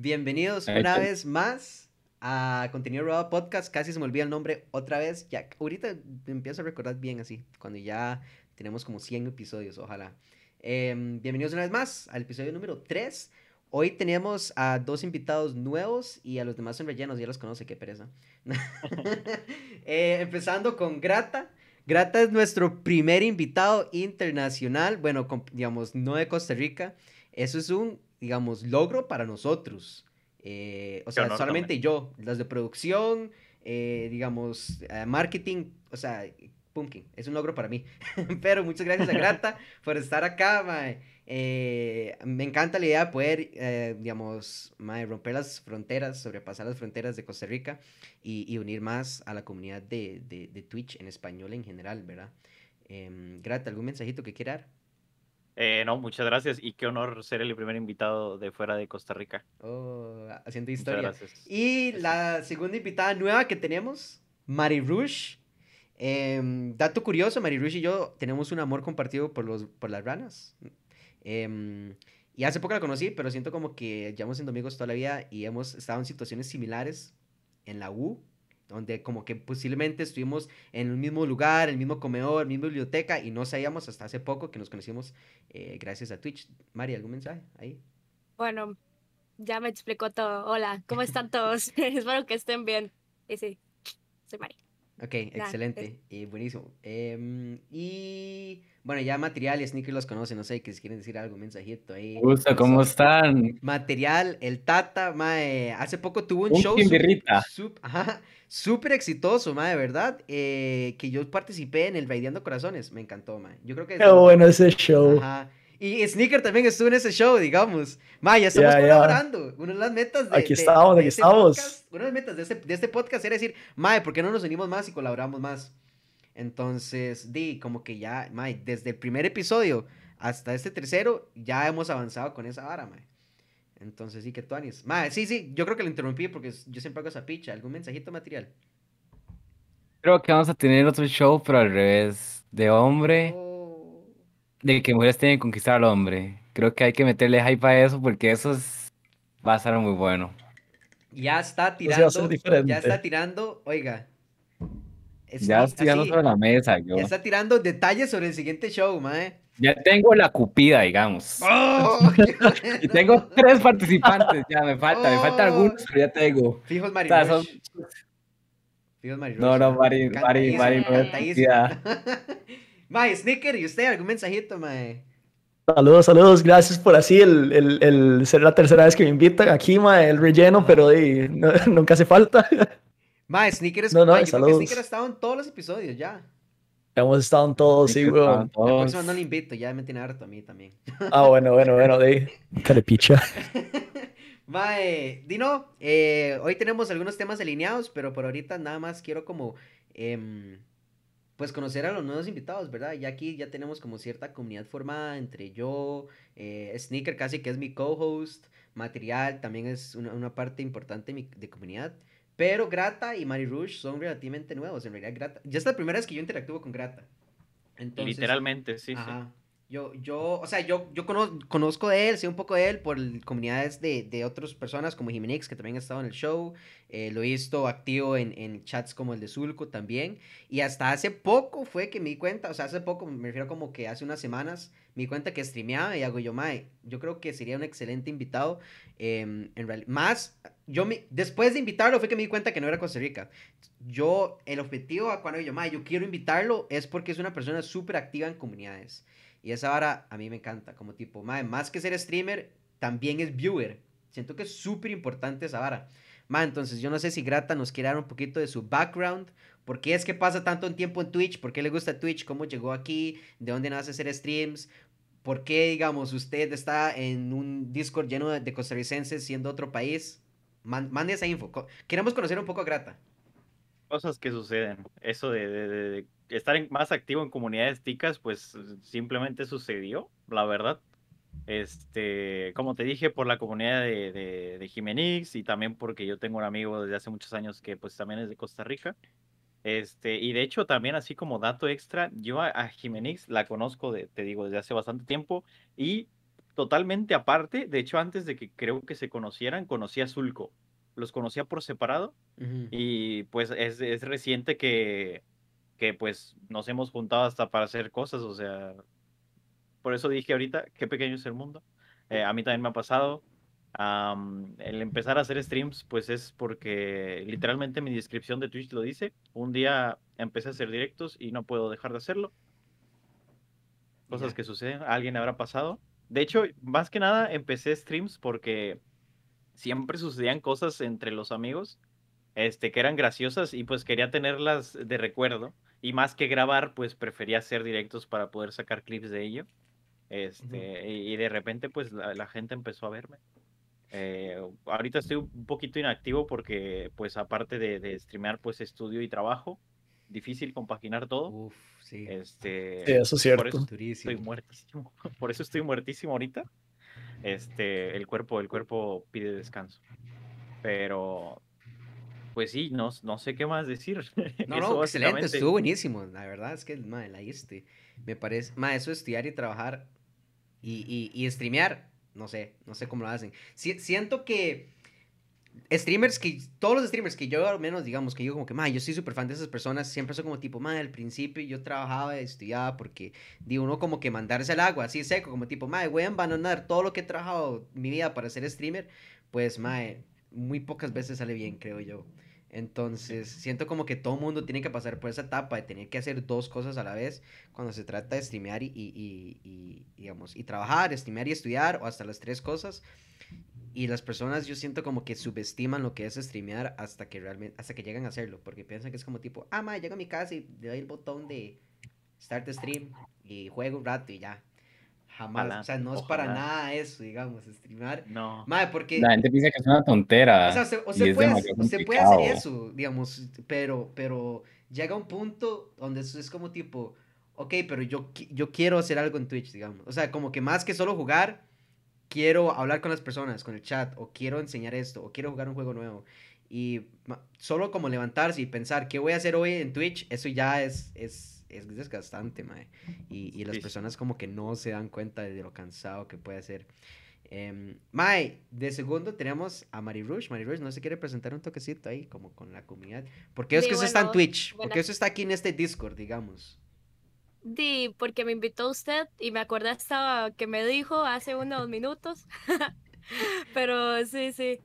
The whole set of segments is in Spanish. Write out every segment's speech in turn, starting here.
Bienvenidos una vez más a Contenido Robado Podcast. Casi se me olvida el nombre otra vez. Ya, ahorita empiezo a recordar bien así, cuando ya tenemos como 100 episodios, ojalá. Em, bienvenidos una vez más al episodio número 3. Hoy tenemos a dos invitados nuevos y a los demás son rellenos, ya los conoce, qué pereza. Eh, empezando con Grata. Grata es nuestro primer invitado internacional, bueno, digamos, no de Costa Rica. Eso es un, digamos, logro para nosotros. Eh, o sea, solamente yo, las de producción, eh, digamos, eh, marketing, o sea, pumpkin, es un logro para mí. Pero muchas gracias a Grata por estar acá, mae. Eh, me encanta la idea de poder, eh, digamos, romper las fronteras, sobrepasar las fronteras de Costa Rica y, unir más a la comunidad de, de, Twitch en español en general, ¿verdad? Eh, Grata, ¿algún mensajito que quiera dar? Eh, no, muchas gracias y qué honor ser el primer invitado de fuera de Costa Rica. Oh, haciendo historia. Y la segunda invitada nueva que tenemos, Mari Rush. Em, dato curioso, Mari Rush y yo tenemos un amor compartido por, los, por las ranas. Em, y hace poco la conocí, pero siento como que llevamos siendo amigos toda la vida y hemos estado en situaciones similares en la U, donde como que posiblemente estuvimos en el mismo lugar, el mismo comedor, la misma biblioteca y no sabíamos hasta hace poco que nos conocimos eh, gracias a Twitch. Mari, ¿algún mensaje ahí? Bueno, ya me explicó todo. Hola, ¿cómo están todos? Espero que estén bien. Y sí, soy Mari. Ok, excelente. y buenísimo. Em, y bueno, ya material y sneakers los conocen, no sé, que si quieren decir algo, mensajito ahí. Gusta, ¿cómo están? Material, el Tata, mae, hace poco tuvo un, show súper exitoso, mae, de verdad, eh, que yo participé en el Raideando Corazones, me encantó, mae. Yo creo que... Qué bueno ese show. Ajá. Y Sneaker también estuvo en ese show, digamos. Ma, ya estamos colaborando. Una de las metas de. Aquí estamos, aquí este estamos. una de las metas de este, de este podcast era decir, Mae, ¿por qué no nos unimos más y colaboramos más? Entonces, di, como que ya, mae, desde el primer episodio hasta este tercero, ya hemos avanzado con esa vara, mae. Entonces, sí, que tú, Anis. Mae, sí, sí, yo creo que lo interrumpí porque yo siempre hago esa picha. ¿Algún mensajito material? Creo que vamos a tener otro show, pero al revés. De hombre. Oh. De que mujeres tienen que conquistar al hombre. Creo que hay que meterle hype a eso porque eso va a ser muy bueno. Ya está tirando. ya está tirando, oiga, ya estoy tirando sobre la mesa. Yo. Ya está tirando detalles sobre el siguiente show, mae. Ya tengo la cupida, digamos. ¡Oh! y tengo tres participantes, ya me falta, me falta algunos, pero ya tengo. Fijos Mario. son... Fijos Mario. No, no, Mari, Mari, Mari, Mae, Snicker, ¿y usted algún mensajito, mae? Saludos, saludos, gracias por así el, el, el, ser la tercera vez que me invitan aquí, mae, el relleno, pero nunca hace falta. Mae, Sneaker no, no, ma, Sneaker ha estado en todos los episodios ya. Hemos estado en todos, sí, weón. La próxima no le invito, ya me tiene harto a mí también. Ah, bueno, bueno, bueno, de picha. Mae, Dino, eh, hoy tenemos algunos temas alineados, pero por ahorita nada más quiero como, eh, pues conocer a los nuevos invitados, ¿verdad? Ya aquí ya tenemos como cierta comunidad formada entre yo, eh, Sneaker casi que es mi co-host, Material también es una, una parte importante de mi de comunidad. Pero Grata y Mari Rouge son relativamente nuevos. En realidad, Grata. Ya es la primera vez que yo interactúo con Grata. Literalmente, sí, sí. Yo, yo, o sea, yo, yo conozco de él, sé un poco de él por comunidades de, de otras personas como Jimenix, que también ha estado en el show. Eh, lo he visto activo en, en, chats como el de Zulco también. Y hasta hace poco fue que me di cuenta, o sea, hace poco, me refiero como que hace unas semanas, me di cuenta que streameaba y hago yo, yo creo que sería un excelente invitado. Em, en realidad, más, yo me, después de invitarlo fue que me di cuenta que no era Costa Rica. Yo, el objetivo a cuando yo, yo quiero invitarlo es porque es una persona súper activa en comunidades. Y esa vara a mí me encanta, como tipo, mae, más que ser streamer, también es viewer. Siento que es súper importante esa vara. Ma, entonces yo no sé si Grata nos quiere dar un poquito de su background. ¿Por qué es que pasa tanto tiempo en Twitch? ¿Por qué le gusta Twitch? ¿Cómo llegó aquí? ¿De dónde nace hacer streams? ¿Por qué, digamos, usted está en un Discord lleno de, costarricenses siendo otro país? mande esa info. Queremos conocer un poco a Grata. Cosas que suceden. Eso de, estar más activo en comunidades ticas, pues simplemente sucedió, la verdad. Este, como te dije, por la comunidad de, de, de Jimenix y también porque yo tengo un amigo desde hace muchos años que pues también es de Costa Rica. Este, y de hecho también así como dato extra, yo a, Jimenix la conozco, de, te digo, desde hace bastante tiempo y totalmente aparte. De hecho, antes de que creo que se conocieran, conocí a Zulco. Los conocía por separado y pues es, es reciente que, que pues nos hemos juntado hasta para hacer cosas. O sea, por eso dije ahorita, qué pequeño es el mundo. Eh, a mí también me ha pasado. El empezar a hacer streams, pues es porque literalmente mi descripción de Twitch lo dice. Un día empecé a hacer directos y no puedo dejar de hacerlo. Cosas que suceden, a alguien habrá pasado. De hecho, más que nada empecé streams porque siempre sucedían cosas entre los amigos este, que eran graciosas y pues quería tenerlas de recuerdo. Y más que grabar, pues prefería hacer directos para poder sacar clips de ello. Este, y, y de repente, pues la, la gente empezó a verme. Eh, ahorita estoy un poquito inactivo porque, pues aparte de, de streamear, pues estudio y trabajo. Difícil compaginar todo. Uf, sí. Este, Sí, eso es por cierto. eso Durísimo. estoy muertísimo. Por eso estoy muertísimo ahorita. Este, el cuerpo, el cuerpo pide descanso. Pero, pues sí, no, no sé qué más decir. No, no, excelente, estuvo buenísimo. La verdad es que, madre, la diste. Me parece, madre, eso estudiar y trabajar y, y, y streamear, no sé, no sé cómo lo hacen. Si- siento que streamers que, todos los streamers que yo al menos, digamos, que yo como que, madre, yo soy súper fan de esas personas, siempre son como tipo, madre, al principio yo trabajaba estudiaba porque, digo, uno como que mandarse al agua, así seco, como tipo, madre, voy a abandonar todo lo que he trabajado mi vida para ser streamer, pues, madre, muy pocas veces sale bien, creo yo. Entonces, siento como que todo mundo tiene que pasar por esa etapa de tener que hacer dos cosas a la vez cuando se trata de streamear y, y, y- y, digamos, y trabajar, streamear y estudiar, o hasta las tres cosas. Y las personas yo siento como que subestiman lo que es streamear hasta que realmente, hasta que llegan a hacerlo, porque piensan que es como tipo, ah, ma, llego a mi casa y le doy el botón de start stream y juego un rato y ya. Jamás, Ojalá, o sea, no es para ojalá. nada eso, digamos, streamear. No. Madre, porque... La gente piensa que es una tontera. O sea, y usted es puede, demasiado usted puede hacer eso, digamos, pero, pero llega un punto donde eso es como tipo, ok, pero yo, yo quiero hacer algo en Twitch, digamos. O sea, como que más que solo jugar, quiero hablar con las personas, con el chat, o quiero enseñar esto, o quiero jugar un juego nuevo. Y solo como levantarse y pensar, ¿qué voy a hacer hoy en Twitch? Eso ya es, es, es desgastante, mae. Y, y las Sí, personas como que no se dan cuenta de lo cansado que puede ser. Em, Mae, de segundo tenemos a Mari Rush. Mari Rush no se quiere presentar un toquecito ahí, como con la comunidad. Porque es Sí, que eso está en Twitch. buena- Porque eso está aquí en este Discord, digamos. Di, porque me invitó usted y me acordé hasta que me dijo hace unos minutos. Pero sí, sí.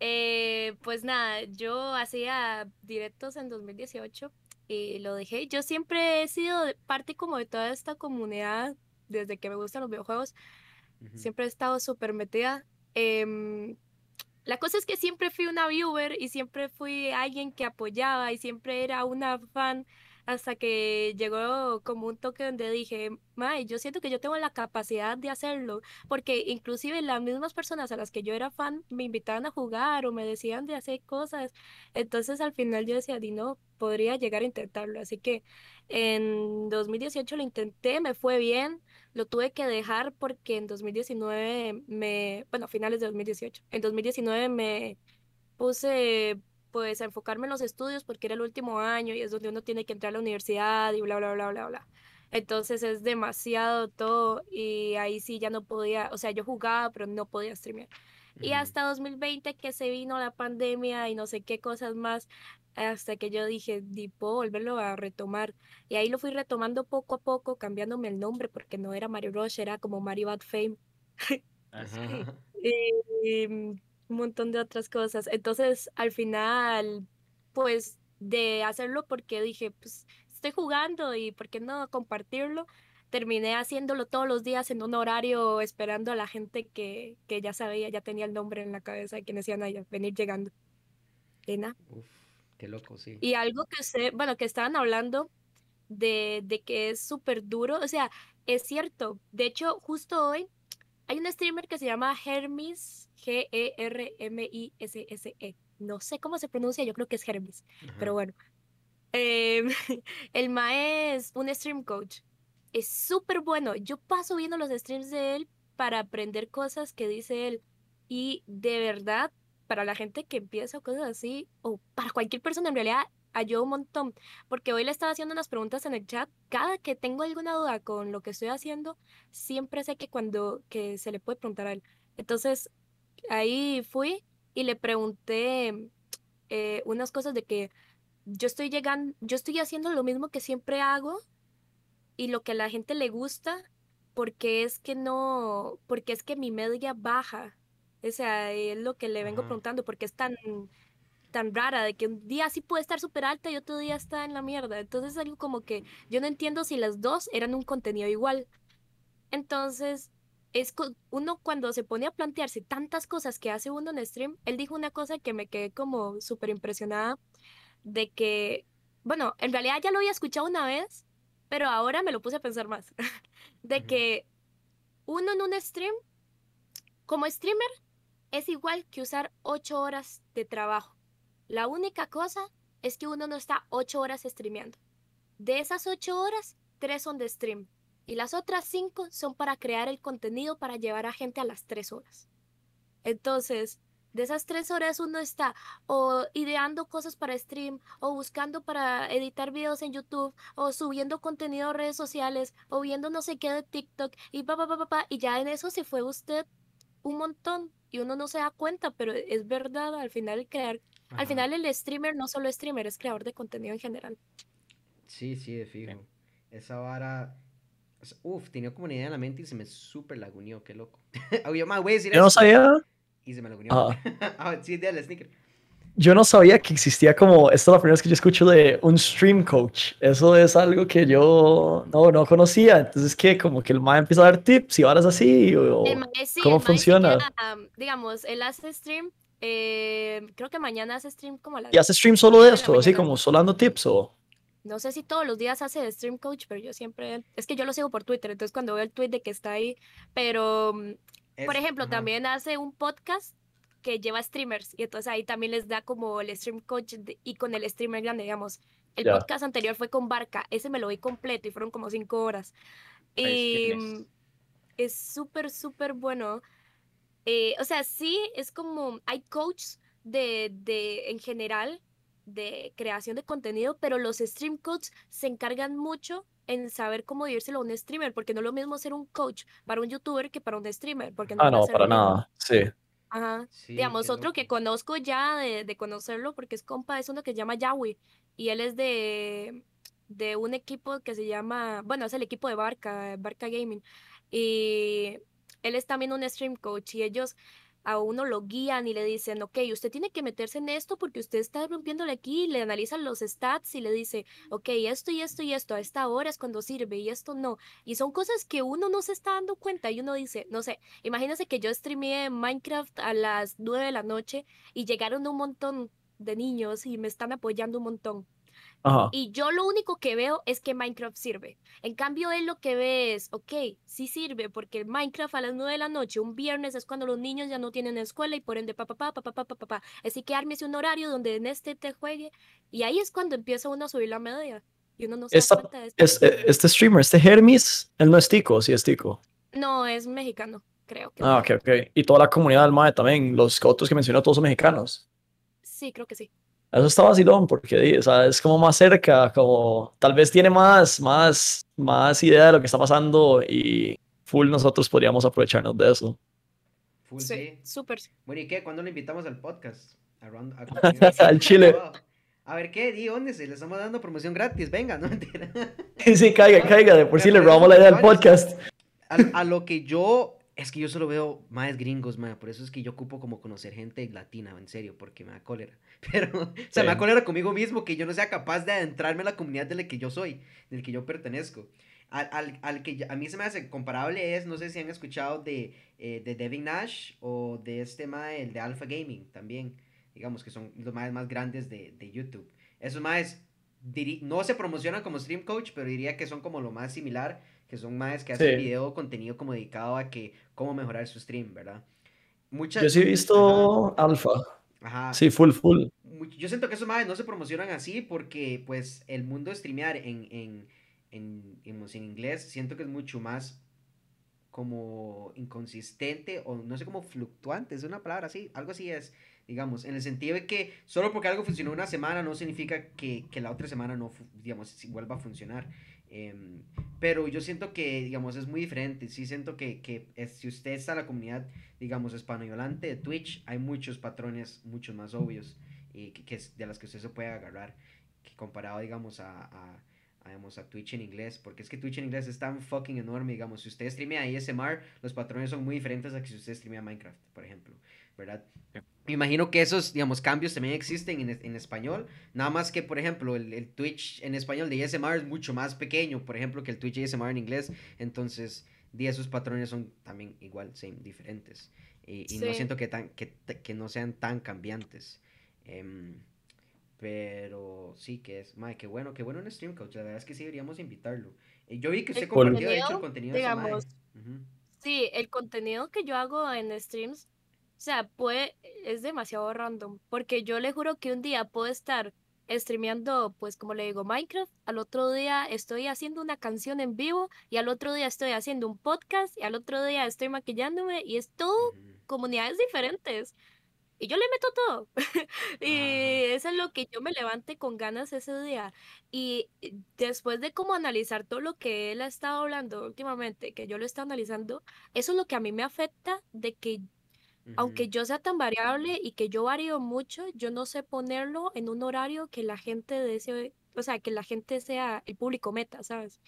Eh, pues nada, yo hacía directos en 2018 y lo dejé. Yo siempre he sido parte como de toda esta comunidad desde que me gustan los videojuegos. Ujú. Siempre he estado súper metida. Em, la cosa es que siempre fui una viewer y siempre fui alguien que apoyaba y siempre era una fan hasta que llegó como un toque donde dije, May, yo siento que yo tengo la capacidad de hacerlo, porque inclusive las mismas personas a las que yo era fan me invitaban a jugar o me decían de hacer cosas, entonces al final yo decía, di no, podría llegar a intentarlo, así que en 2018 lo intenté, me fue bien, lo tuve que dejar porque en 2019 me, bueno, finales de 2018, en 2019 me puse pues a enfocarme en los estudios porque era el último año y es donde uno tiene que entrar a la universidad y bla, bla, bla, bla, bla. Entonces es demasiado todo y ahí sí ya no podía, o sea, yo jugaba pero no podía streamear. Y Ujú. hasta 2020 que se vino la pandemia y no sé qué cosas más, hasta que yo dije, di, puedo volverlo a retomar. Y ahí lo fui retomando poco a poco, cambiándome el nombre porque no era Mario Rush, era como Mario Bad Fame. Ajá, ajá. y mm, un montón de otras cosas. Entonces, al final, pues de hacerlo porque dije, pues estoy jugando y por qué no compartirlo. Terminé haciéndolo todos los días en un horario esperando a la gente que, que ya sabía, ya tenía el nombre en la cabeza de quienes iban a venir llegando. Nada. Uf, qué loco, sí. Y algo que usted, bueno, que estaban hablando de, de que es súper duro, o sea, es cierto. De hecho, justo hoy hay un streamer que se llama Hermes, E G-E-R-M-I-S-S-E. No sé cómo se pronuncia, yo creo que es Hermes, pero bueno. Em, el Mae es un stream coach. Es súper bueno. Yo paso viendo los streams de él para aprender cosas que dice él. Y de verdad, para la gente que empieza cosas así, o para cualquier persona en realidad, ayuda un montón, porque hoy le estaba haciendo unas preguntas en el chat, cada que tengo alguna duda con lo que estoy haciendo, siempre sé que cuando que se le puede preguntar a él. Entonces, ahí fui y le pregunté eh, unas cosas de que yo estoy llegando, yo estoy haciendo lo mismo que siempre hago y lo que a la gente le gusta, porque es que no, porque es que mi media baja. O sea, es lo que le vengo Ajá. preguntando, porque es tan, tan rara, de que un día sí puede estar súper alta y otro día está en la mierda. Entonces es algo como que yo no entiendo si las dos eran un contenido igual. Entonces, es uno cuando se pone a plantearse tantas cosas que hace uno en stream, él dijo una cosa que me quedé como súper impresionada de que, bueno, en realidad ya lo había escuchado una vez, pero ahora me lo puse a pensar más, de que uno en un stream, como streamer, es igual que usar ocho horas de trabajo. La única cosa es que uno no está ocho horas streameando. De esas ocho horas, tres son de stream. Y las otras cinco son para crear el contenido para llevar a gente a las tres horas. Entonces, de esas tres horas uno está o ideando cosas para stream, o buscando para editar videos en YouTube, o subiendo contenido a redes sociales, o viendo no sé qué de TikTok, y pa, pa, pa, pa, pa, y ya en eso se fue usted un montón. Y uno no se da cuenta, pero es verdad, al final el crear, al Ajá. final el streamer no solo es streamer, es creador de contenido en general. Sí, sí, de fijo. Esa vara. o sea, Uf, tenía como una idea en la mente y se me súper laguneó, qué loco. Voy a decir Yo no sabía, Y se me laguneó. Ajá. ah, sí, dale, sneaker. yo no sabía que existía como, esta es la primera vez que yo escucho de un stream coach. Eso es algo que yo no, no conocía. Entonces, que Como que el mae empieza a dar tips y varas así. O, El mae sí, ¿Cómo el mae sí funciona? queda, am, digamos, él hace stream, eh, creo que mañana hace stream como a las y hace stream solo de la esto, así como solo dando tips o... No sé si todos los días hace stream coach, pero yo siempre, es que yo lo sigo por Twitter, entonces cuando veo el tweet de que está ahí, pero mm, por Es- ejemplo, ajá. también hace un podcast que lleva streamers y entonces ahí también les da como el stream coach de- y con el streamer grande, digamos. El Ya. podcast anterior fue con Barca, ese me lo vi completo y fueron como cinco horas. Nice, Y mm, es súper, súper bueno. Eh, o sea, sí, es como, hay coaches de, de, en general, de creación de contenido, pero los stream coaches se encargan mucho en saber cómo dírselo a un streamer, porque no es lo mismo ser un coach para un youtuber que para un streamer, porque no Ah, no, para lo mismo. nada. Sí. Ajá. Sí, Digamos, otro que conozco ya de, de conocerlo, porque es compa, es uno que se llama Yawi, y él es de, de un equipo que se llama, bueno, es el equipo de Barca, Barca Gaming, y él es también un stream coach, y ellos a uno lo guían y le dicen, ok, usted tiene que meterse en esto porque usted está rompiéndole aquí, y le analizan los stats y le dice, ok, esto y esto y esto, a esta hora es cuando sirve y esto no. Y son cosas que uno no se está dando cuenta y uno dice, no sé, imagínense que yo streameé Minecraft a las 9 de la noche y llegaron un montón de niños y me están apoyando un montón. Ajá. Y yo lo único que veo es que Minecraft sirve. En cambio, él lo que ve es, ok, sí sirve, porque Minecraft a las 9 de la noche, un viernes, es cuando los niños ya no tienen escuela y por ende, papá, papá, papá, papá, papá. Así que ármese un horario donde en este te juegue. Y ahí es cuando empieza uno a subir la media. Y uno no se da Esta- cuenta de esto. Es- eh, este streamer, este Hermes, él no es tico, sí es tico. No, es mexicano, creo que. Ah, ok, ok. Y toda la comunidad del MAE también, los otros que mencionó, todos son mexicanos. Sí, creo que sí. Eso está vacilón, porque di, o sea, es como más cerca, como tal vez tiene más, más, más idea de lo que está pasando y full nosotros podríamos aprovecharnos de eso. Full Sí, sí. súper. Bueno, ¿y qué? ¿Cuándo lo invitamos al podcast? A Round- a Al Chile. A ver, ¿qué? Di, ¿dónde se? Le estamos dando promoción gratis. Venga, no mentira. Sí, caiga, caiga, de por sí le robamos la idea del podcast. A, a lo que yo. Es que yo solo veo más gringos, ma. Por eso es que yo ocupo como conocer gente latina, en serio, porque me da cólera. Pero, o sea, me da cólera conmigo mismo que yo no sea capaz de adentrarme a la comunidad de la que yo soy, del que yo pertenezco. Al, al, al que a mí se me hace comparable es, no sé si han escuchado de, eh, de Devin Nash o de este ma, el de Alpha Gaming también. Digamos que son los más, más grandes de, de YouTube. Esos más no se promocionan como stream coach, pero diría que son como lo más similar, que son más que hacen Sí. video contenido como dedicado a que cómo mejorar su stream, ¿verdad? Muchas, Yo sí he visto Alpha. Ajá, ajá. Sí, full, full. Yo siento que esos madres no se promocionan así porque, pues, el mundo de streamear en, en, en, digamos, en inglés siento que es mucho más como inconsistente o no sé cómo fluctuante, es una palabra así, algo así es. digamos, en el sentido de que solo porque algo funcionó una semana no significa que, que la otra semana no, digamos, vuelva a funcionar. Em, pero yo siento que, digamos, es muy diferente. Sí siento que, que si usted está en la comunidad, digamos, hispanohablante de Twitch, hay muchos patrones mucho más obvios y que, que, de las que usted se puede agarrar que comparado, digamos, a, a, digamos, a Twitch en inglés. Porque es que Twitch en inglés es tan fucking enorme, digamos. Si usted streamea ASMR, los patrones son muy diferentes a que si usted streamea Minecraft, por ejemplo. ¿Verdad? Me imagino que esos, digamos, cambios también existen en, en español. Nada más que, por ejemplo, el, el, Twitch en español de ASMR es mucho más pequeño, por ejemplo, que el Twitch ASMR en inglés. Entonces, de esos patrones son también igual, same, diferentes. Y, y sí. no siento que, tan, que, que, no sean tan cambiantes. Um, pero sí que es, madre, qué bueno, qué bueno en Stream Coach. La verdad es que sí deberíamos invitarlo. Eh, yo vi que usted compartió, de hecho, el contenido digamos, de uh -huh. Sí, el contenido que yo hago en streams sea, puede, es demasiado random, porque yo le juro que un día puedo estar streameando, pues como le digo, Minecraft, al otro día estoy haciendo una canción en vivo y al otro día estoy haciendo un podcast y al otro día estoy maquillándome y es todo comunidades diferentes. Y yo le meto todo. y eso es lo que yo me levante con ganas ese día. Y después de como analizar todo lo que él ha estado hablando últimamente, que yo lo estoy analizando, eso es lo que a mí me afecta de que aunque yo sea tan variable y que yo varío mucho, yo no sé ponerlo en un horario que la gente desee, o sea, que la gente sea el público meta, ¿sabes?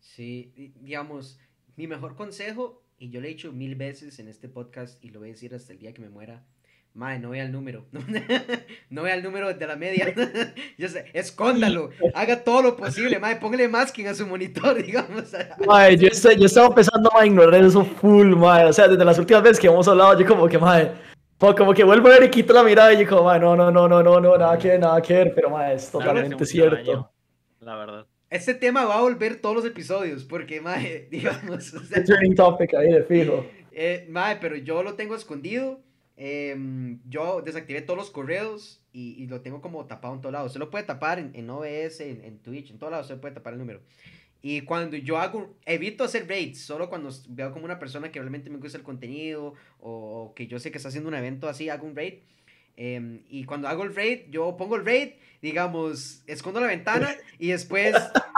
Sí, digamos, mi mejor consejo, y yo lo he dicho mil veces en este podcast y lo voy a decir hasta el día que me muera, Mae, no vea el número. no vea el número de la media. Yo sé, escóndalo. Haga todo lo posible, mae. Póngale masking a su monitor, digamos. Mae, yo, estoy, yo estaba empezando a ignorar eso full, mae. O sea, desde las últimas veces que hemos hablado, yo como que, mae, como que vuelvo a ver y quito la mirada y yo como, mae, no, no, no, no, no, no, nada que ver, nada que ver. Pero, mae, es totalmente cierto. La verdad. Este tema va a volver todos los episodios, porque, mae, digamos... O sea, turning topic ahí de fijo. Eh, mae, pero yo lo tengo escondido. Eh, yo desactivé todos los correos y, y, lo tengo como tapado en todos lados. Se lo puede tapar en, en OBS, en, en, Twitch, en todos lados se puede tapar el número. Y cuando yo hago, evito hacer raids, solo cuando veo como una persona que realmente me gusta el contenido o, o que yo sé que está haciendo un evento así, hago un raid. Eh, y cuando hago el raid, yo pongo el raid, digamos, escondo la ventana y después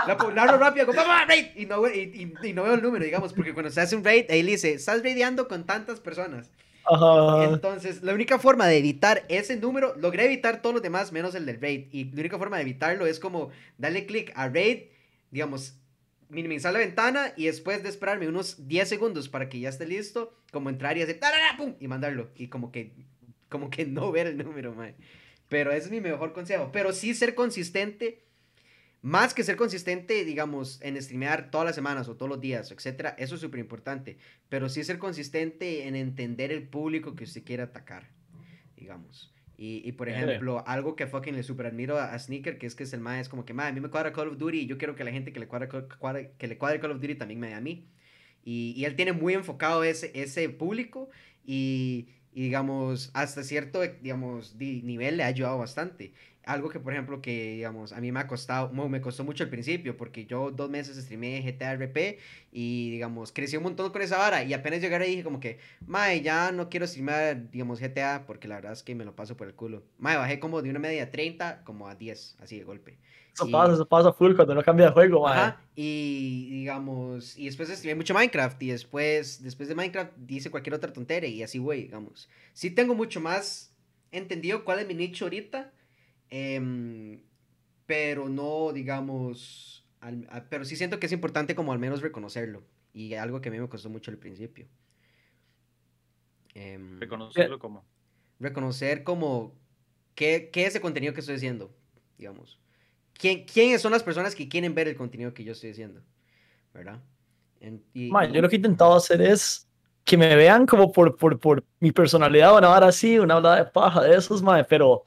la, la rápido, como, ¡Vamos, raid! Y no, y, y, y no veo el número, digamos, porque cuando se hace un raid, ahí le dice, estás raideando con tantas personas. Ajá. Entonces, la única forma de evitar ese número, logré evitar todos los demás menos el del raid. Y la única forma de evitarlo es como darle clic a raid, digamos, minimizar la ventana y después de esperarme unos 10 segundos para que ya esté listo, como entrar y hacer ¡pum! y mandarlo. Y como que, como que no ver el número, man. Pero es mi mejor consejo. Pero sí ser consistente más que ser consistente, digamos, en streamear todas las semanas o todos los días, etcétera, eso es súper importante. Pero sí ser consistente en entender el público que usted quiere atacar, digamos. Y, y por ejemplo, algo que fucking le super admiro a, a, Sneaker, que es que es el más, es como que, a mí me cuadra Call of Duty y yo quiero que la gente que le cuadra, cuadra que le cuadre Call of Duty también me dé a mí. Y, y él tiene muy enfocado ese, ese público y, y digamos, hasta cierto, digamos, nivel le ha ayudado bastante algo que, por ejemplo, que, digamos, a mí me ha costado, me costó mucho al principio, porque yo dos meses streamé GTA RP y, digamos, crecí un montón con esa vara y apenas llegué y dije como que, mae, ya no quiero streamar, digamos, GTA porque la verdad es que me lo paso por el culo. Mae, bajé como de una media 30 como a 10, así de golpe. Eso y... pasa, eso pasa full cuando no cambia de juego, mae. Ajá, y, digamos, y después streamé mucho Minecraft y después, después de Minecraft hice cualquier otra tontería y así, güey, digamos. Sí tengo mucho más entendido cuál es mi nicho ahorita, eh, pero no, digamos, al, a, pero sí siento que es importante como al menos reconocerlo. Y algo que a mí me costó mucho al principio. Eh, ¿Reconocerlo como? Reconocer como qué, qué es el contenido que estoy haciendo, digamos. ¿Quién, ¿Quiénes son las personas que quieren ver el contenido que yo estoy haciendo? ¿Verdad? En, y, Man, yo lo que he intentado hacer es que me vean como por, por, por mi personalidad, una hora así, una hablada de paja de esos, madre, pero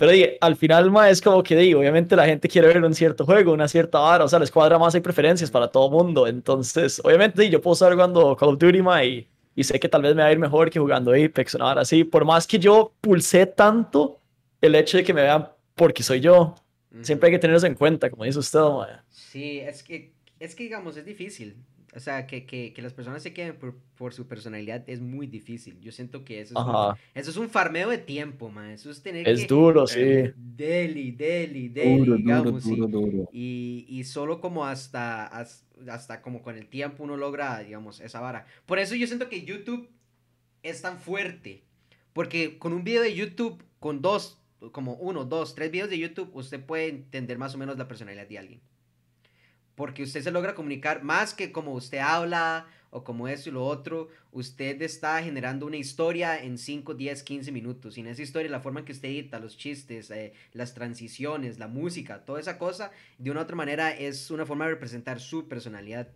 pero di, al final, ma, es como que digo, obviamente la gente quiere ver un cierto juego, una cierta vara, o sea, les cuadra más, hay preferencias para todo mundo. Entonces, obviamente, di, yo puedo estar jugando Call of Duty, ma, y, y, sé que tal vez me va a ir mejor que jugando Apex, una vara así. Por más que yo pulsé tanto el hecho de que me vean porque soy yo, siempre hay que tener eso en cuenta, como dice usted, ma. Sí, es que, es que, digamos, es difícil. O sea, que, que, que las personas se queden por, por, su personalidad es muy difícil. Yo siento que eso es, un, eso es un farmeo de tiempo, man. Eso es tener es duro, sí. Deli, deli, deli, digamos. Duro, duro, y, y, solo como hasta, hasta como con el tiempo uno logra, digamos, esa vara. Por eso yo siento que YouTube es tan fuerte. Porque con un video de YouTube, con dos, como uno, dos, tres videos de YouTube, usted puede entender más o menos la personalidad de alguien porque usted se logra comunicar más que como usted habla o como eso y lo otro, usted está generando una historia en 5, 10, 15 minutos. Y en esa historia, la forma en que usted edita, los chistes, eh, las transiciones, la música, toda esa cosa, de una u otra manera es una forma de representar su personalidad.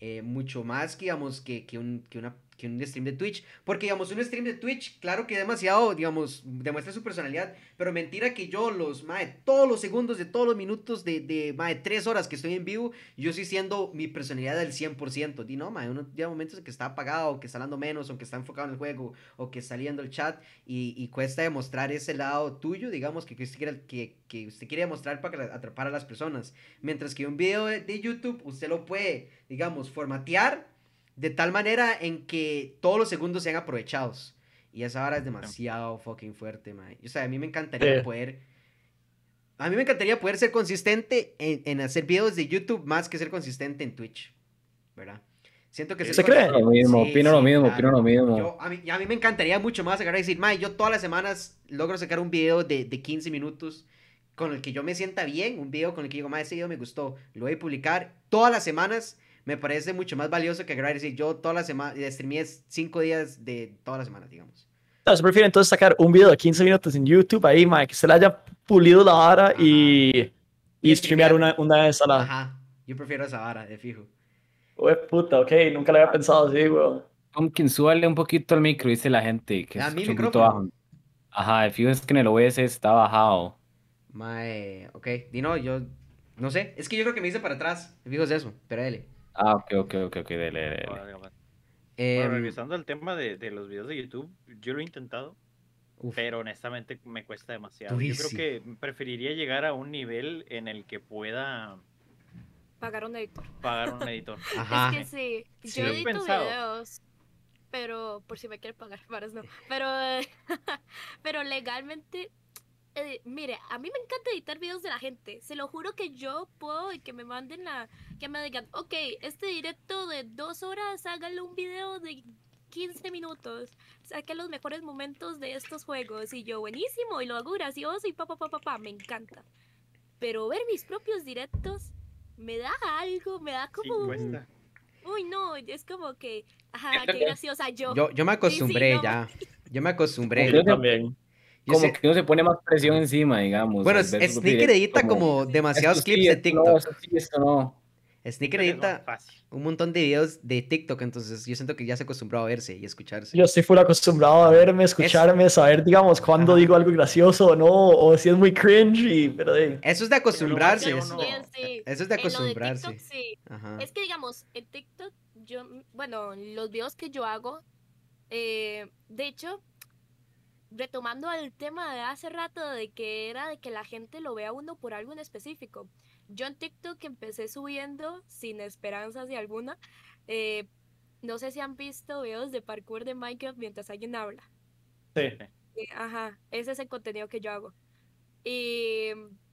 Eh, mucho más, digamos, que, que, un, que una que un stream de Twitch. Porque, digamos, un stream de Twitch, claro que demasiado, digamos, demuestra su personalidad. Pero mentira que yo, los, mae, todos los segundos de todos los minutos de, de, mae, tres horas que estoy en vivo, yo estoy siendo mi personalidad al 100%. Y no, mae, uno tiene momentos en que está apagado, que está hablando menos, o que está enfocado en el juego, o que está leyendo el chat. Y, y cuesta demostrar ese lado tuyo, digamos, que, que, usted, quiere, que, que usted quiere demostrar para atrapar a las personas. Mientras que un video de, de YouTube, usted lo puede, digamos, formatear de tal manera en que todos los segundos sean aprovechados. Y esa hora es demasiado fucking fuerte, man. O sea, a mí me encantaría poder... A mí me encantaría poder ser consistente en, en, hacer videos de YouTube más que ser consistente en Twitch. ¿Verdad? Siento que... ¿Se cree? Lo mismo, opino lo mismo, opino lo mismo. Yo, a, mí, a mí me encantaría mucho más agarrar y decir, man, yo todas las semanas logro sacar un video de, de 15 minutos con el que yo me sienta bien, un video con el que digo, man, ese video me gustó, lo voy a publicar todas las semanas me parece mucho más valioso que grabar. decir, yo toda la semana, streamé cinco días de todas las semanas, digamos. se prefiere entonces sacar un video de 15 minutos en YouTube ahí, Mike, que se le haya pulido la vara y, y, streamear una, una vez a la... Ajá, yo prefiero esa vara, de fijo. Uy, puta, ok, nunca lo había pensado así, weón. Como quien suele un poquito el micro, dice la gente, que es un poquito bajo. Ajá, el fijo es que en el OBS está bajado. Mae, ok, Dino, yo no sé, es que yo creo que me hice para atrás, el fijo es eso, pero dale. Ah, ok, ok, ok, ok, dele, dele. Eh, regresando al tema de, de, los videos de YouTube, yo lo he intentado, pero honestamente me cuesta demasiado. Yo creo que preferiría llegar a un nivel en el que pueda pagar un editor. Pagar un editor. Ajá. Es que sí, yo edito videos, pero por si me quiere pagar, para no. Pero, pero legalmente eh, mire, a mí me encanta editar videos de la gente. Se lo juro que yo puedo y que me manden la. Que me digan, ok, este directo de dos horas, hágale un video de 15 minutos. Saque los mejores momentos de estos juegos. Y yo, buenísimo, y lo hago gracioso y pa, pa, pa, pa, pa, me encanta. Pero ver mis propios directos me da algo, me da como. Uy, no, es como que. Ajá, qué graciosa yo. Yo, yo me acostumbré ya. Yo me acostumbré. Yo también como que uno se pone más presión encima, digamos. Bueno, Sneaker edita como, demasiados clips de TikTok. sí, esto no. Sneaker edita un montón de videos de TikTok, entonces yo siento que ya se acostumbrado a verse y escucharse. Yo estoy full acostumbrado a verme, escucharme, saber, digamos, cuándo digo algo gracioso o no, o si es muy cringe, y, pero. Eso es de acostumbrarse. Eso, eso es de acostumbrarse. TikTok, sí. Es que, digamos, en TikTok, yo, bueno, los videos que yo hago, eh, de hecho, retomando el tema de hace rato de que era de que la gente lo vea uno por algo en específico. Yo en TikTok empecé subiendo sin esperanzas de alguna. Eh, no sé si han visto videos de parkour de Minecraft mientras alguien habla. Sí. Eh, ajá, ese es el contenido que yo hago. Y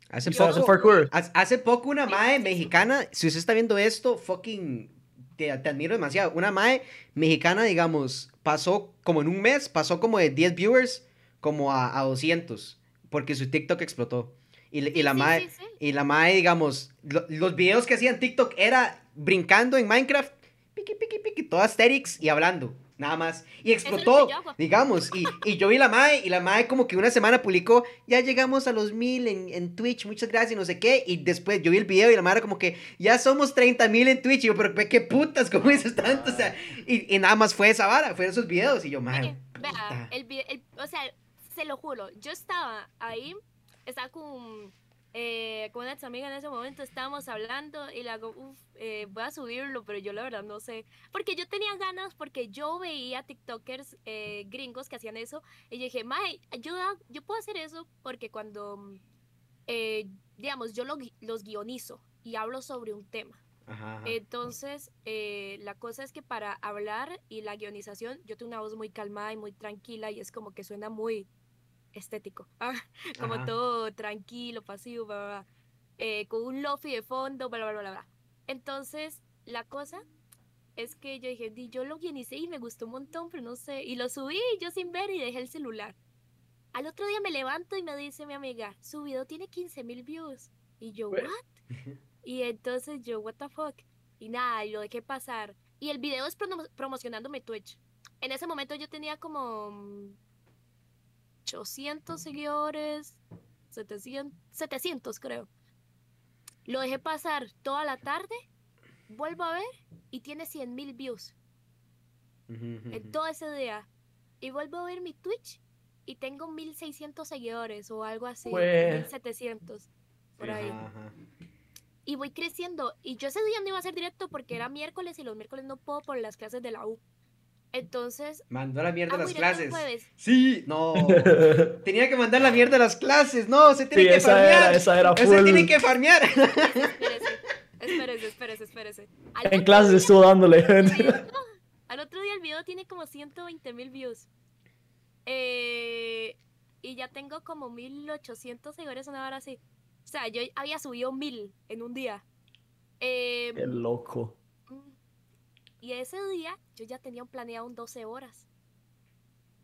Hace poco, hace poco una mae mexicana, si usted está viendo esto, fucking te, te, admiro demasiado. Una mae mexicana, digamos, pasó como en un mes, pasó como de 10 viewers como a, a 200, porque su TikTok explotó. Y, y la mae, y la mae, digamos, los videos que hacían TikTok era brincando en Minecraft, piqui, piqui, piqui, todas aesthetics y hablando, nada más. Y explotó, digamos, y, y, yo vi la mae, y la mae como que una semana publicó, ya llegamos a los mil en, en Twitch, muchas gracias, no sé qué, y después yo vi el video y la mae era como que, ya somos 30 mil en Twitch, y yo, pero qué putas, ¿cómo dices tanto? O sea, y, y, nada más fue esa vara, fueron esos videos, y yo, mae. Vea, el, el, o sea, se lo juro, yo estaba ahí, estaba con, eh, con una ex amiga en ese momento, estábamos hablando y le hago, uff, eh, voy a subirlo, pero yo la verdad no sé. Porque yo tenía ganas, porque yo veía TikTokers eh, gringos que hacían eso, y yo dije, Mae, ayuda, yo puedo hacer eso, porque cuando, digamos, yo lo, los guionizo y hablo sobre un tema. Ajá, ajá. Entonces, eh, la cosa es que para hablar y la guionización, yo tengo una voz muy calmada y muy tranquila y es como que suena muy estético, ah, como Ajá. todo tranquilo, pasivo, bla, bla, bla, eh, con un lofi de fondo, bla, bla, bla. Entonces, la cosa es que yo dije, "Di, yo lo guionicé y me gustó un montón, pero no sé, y lo subí yo sin ver y dejé el celular. Al otro día me levanto y me dice mi amiga, su video tiene 15 mil views. Y yo, Pues- ¿what? Y entonces yo, what the fuck. Y nada, y lo dejé pasar. Y el video es promo- promocionando mi Twitch. En ese momento yo tenía como mm, 800 seguidores, 700, 700 creo. Lo dejé pasar toda la tarde, vuelvo a ver y tiene 100 mil views en todo ese día. Y vuelvo a ver mi Twitch y tengo 1600 seguidores o algo así, Jue- 1700 por ahí. Ajá. Y voy creciendo. Y yo ese día no iba a hacer directo porque era miércoles y los miércoles no puedo por las clases de la U. Entonces, Mandó a la mierda hago las directo el clases. Sí, no. Tenía que mandar la mierda a las clases. No, se tiene Sí, que esa farmear. era, esa era Se full. tiene que farmear. Espérese, espérese, espérese, espérese. Al En clases día- estuvo dándole. video- Al otro día el video tiene como 120 mil views. Eh, y ya tengo como 1800 seguidores, una hora así. O sea, yo había subido mil en un día. Eh, Qué loco. Y ese día yo ya tenía planeado un 12 horas.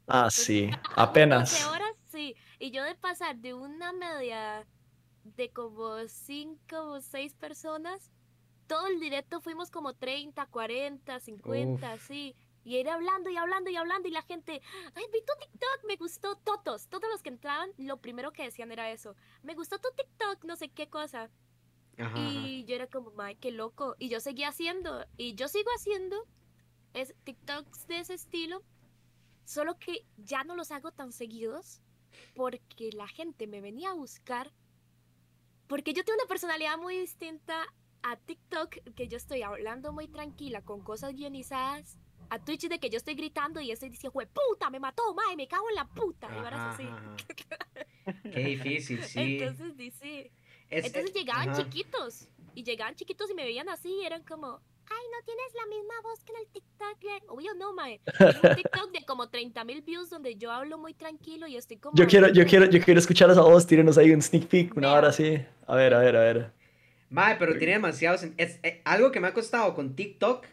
Ah, sí, apenas. 12 horas, sí. Y yo de pasar de una media de como 5 o 6 personas, todo el directo fuimos como 30, 40, 50, Uf. así. Y era hablando y hablando y hablando y la gente, ay, vi tu TikTok, me gustó, todos, todos los que entraban, lo primero que decían era eso, me gustó tu TikTok, no sé qué cosa. Ajá, ajá. Y yo era como, ay, qué loco. Y yo seguía haciendo, y yo sigo haciendo es TikToks de ese estilo, solo que ya no los hago tan seguidos porque la gente me venía a buscar, porque yo tengo una personalidad muy distinta a TikTok, que yo estoy hablando muy tranquila con cosas guionizadas, a Twitch de que yo estoy gritando y estoy diciendo, "Jue puta, me mató, mae, me cago en la puta, y varas Ajá, así. ajá, ajá. Qué difícil, sí. Entonces, di- sí. Es- Entonces llegaban ajá. chiquitos y llegaban chiquitos y me veían así y eran como, ay, no tienes la misma voz que en el TikTok. le-". Obvio no, mae. Tengo un TikTok de como 30 mil views donde yo hablo muy tranquilo y estoy como... Yo quiero, yo quiero, yo quiero escuchar esa voz, tírenos ahí un sneak peek, una hora así. A ver, a ver, a ver. Mae, pero tiene demasiados. Es, eh, algo que me ha costado con TikTok,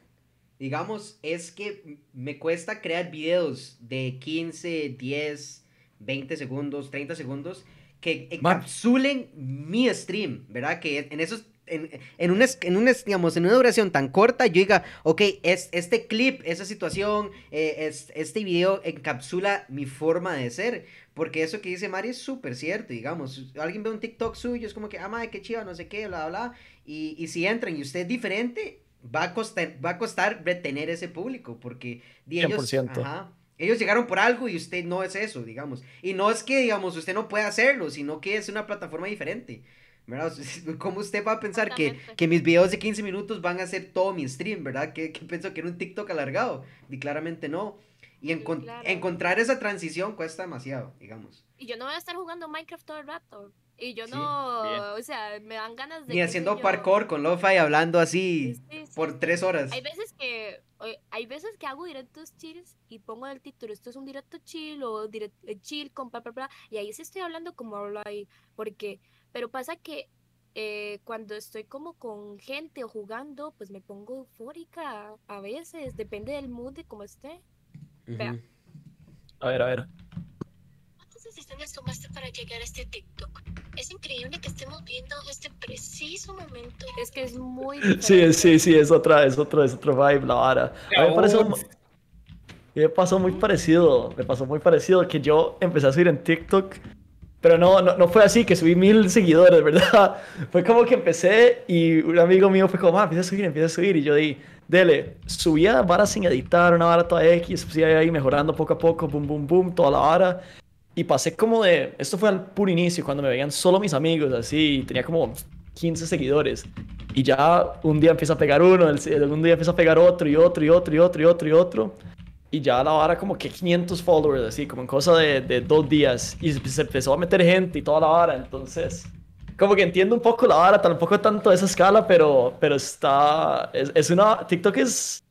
digamos, es que me cuesta crear videos de 15, 10, 20 segundos, 30 segundos que encapsulen mi stream, ¿verdad? Que en esos. En, en, un, en, un digamos, en una duración tan corta, yo diga, ok, es, este clip, esa situación, eh, es, este video encapsula mi forma de ser. Porque eso que dice Mari es súper cierto, digamos. Alguien ve un TikTok suyo, es como que, ah, madre, qué chiva, no sé qué, bla, bla. Y, y si entran y usted es diferente, va a costar, va a costar retener ese público. Porque di, ellos, 100%. ajá, ellos llegaron por algo y usted no es eso, digamos. Y no es que, digamos, usted no puede hacerlo, sino que es una plataforma diferente. ¿Verdad? ¿Cómo usted va a pensar que, que mis videos de 15 minutos van a ser todo mi stream, ¿verdad? Que, que pienso que era un TikTok alargado. Y claramente no. Y encon- claro. encontrar esa transición cuesta demasiado, digamos. Y yo no voy a estar jugando Minecraft todo el rato. Y yo Sí, no, bien. o sea, me dan ganas de... Ni haciendo yo, parkour con lo-fi hablando así sí, sí, sí. por tres horas. Hay veces que hay veces que hago directos chills y pongo el título esto es un directo chill o direct, eh, chill con bla bla bla y ahí sí estoy hablando como hablo ahí porque pero pasa que eh, cuando estoy como con gente o jugando pues me pongo eufórica a veces depende del mood de cómo esté. Ujú. A ver, a ver. ¿Cuántas decisiones tomaste para llegar a este TikTok? Es increíble que estemos viendo este preciso momento. es que es muy Sí, diferente. sí, sí, es otra, es otro, es otro vibe, la vara. A mí me parece un- me pasó muy parecido, me pasó muy parecido que yo empecé a subir en TikTok, pero no, no, no fue así, que subí mil seguidores, ¿verdad? Fue como que empecé y un amigo mío fue como, ah, empieza a subir, empieza a subir, y yo di, dele, subía varas sin editar, una vara toda X, pues iba ahí mejorando poco a poco, boom, boom, boom, toda la vara. Y pasé como de, esto fue al puro inicio, cuando me veían solo mis amigos, así, y tenía como 15 seguidores. Y ya un día empieza a pegar uno, el segundo día empieza a pegar otro y otro y otro y otro y otro y otro. Y ya la vara como que 500 followers, así, como en cosa de, dos días. Y se empezó a meter gente y toda la vara. Entonces, como que entiendo un poco la vara, tampoco tanto esa escala, pero, pero está, es, es una, TikTok es,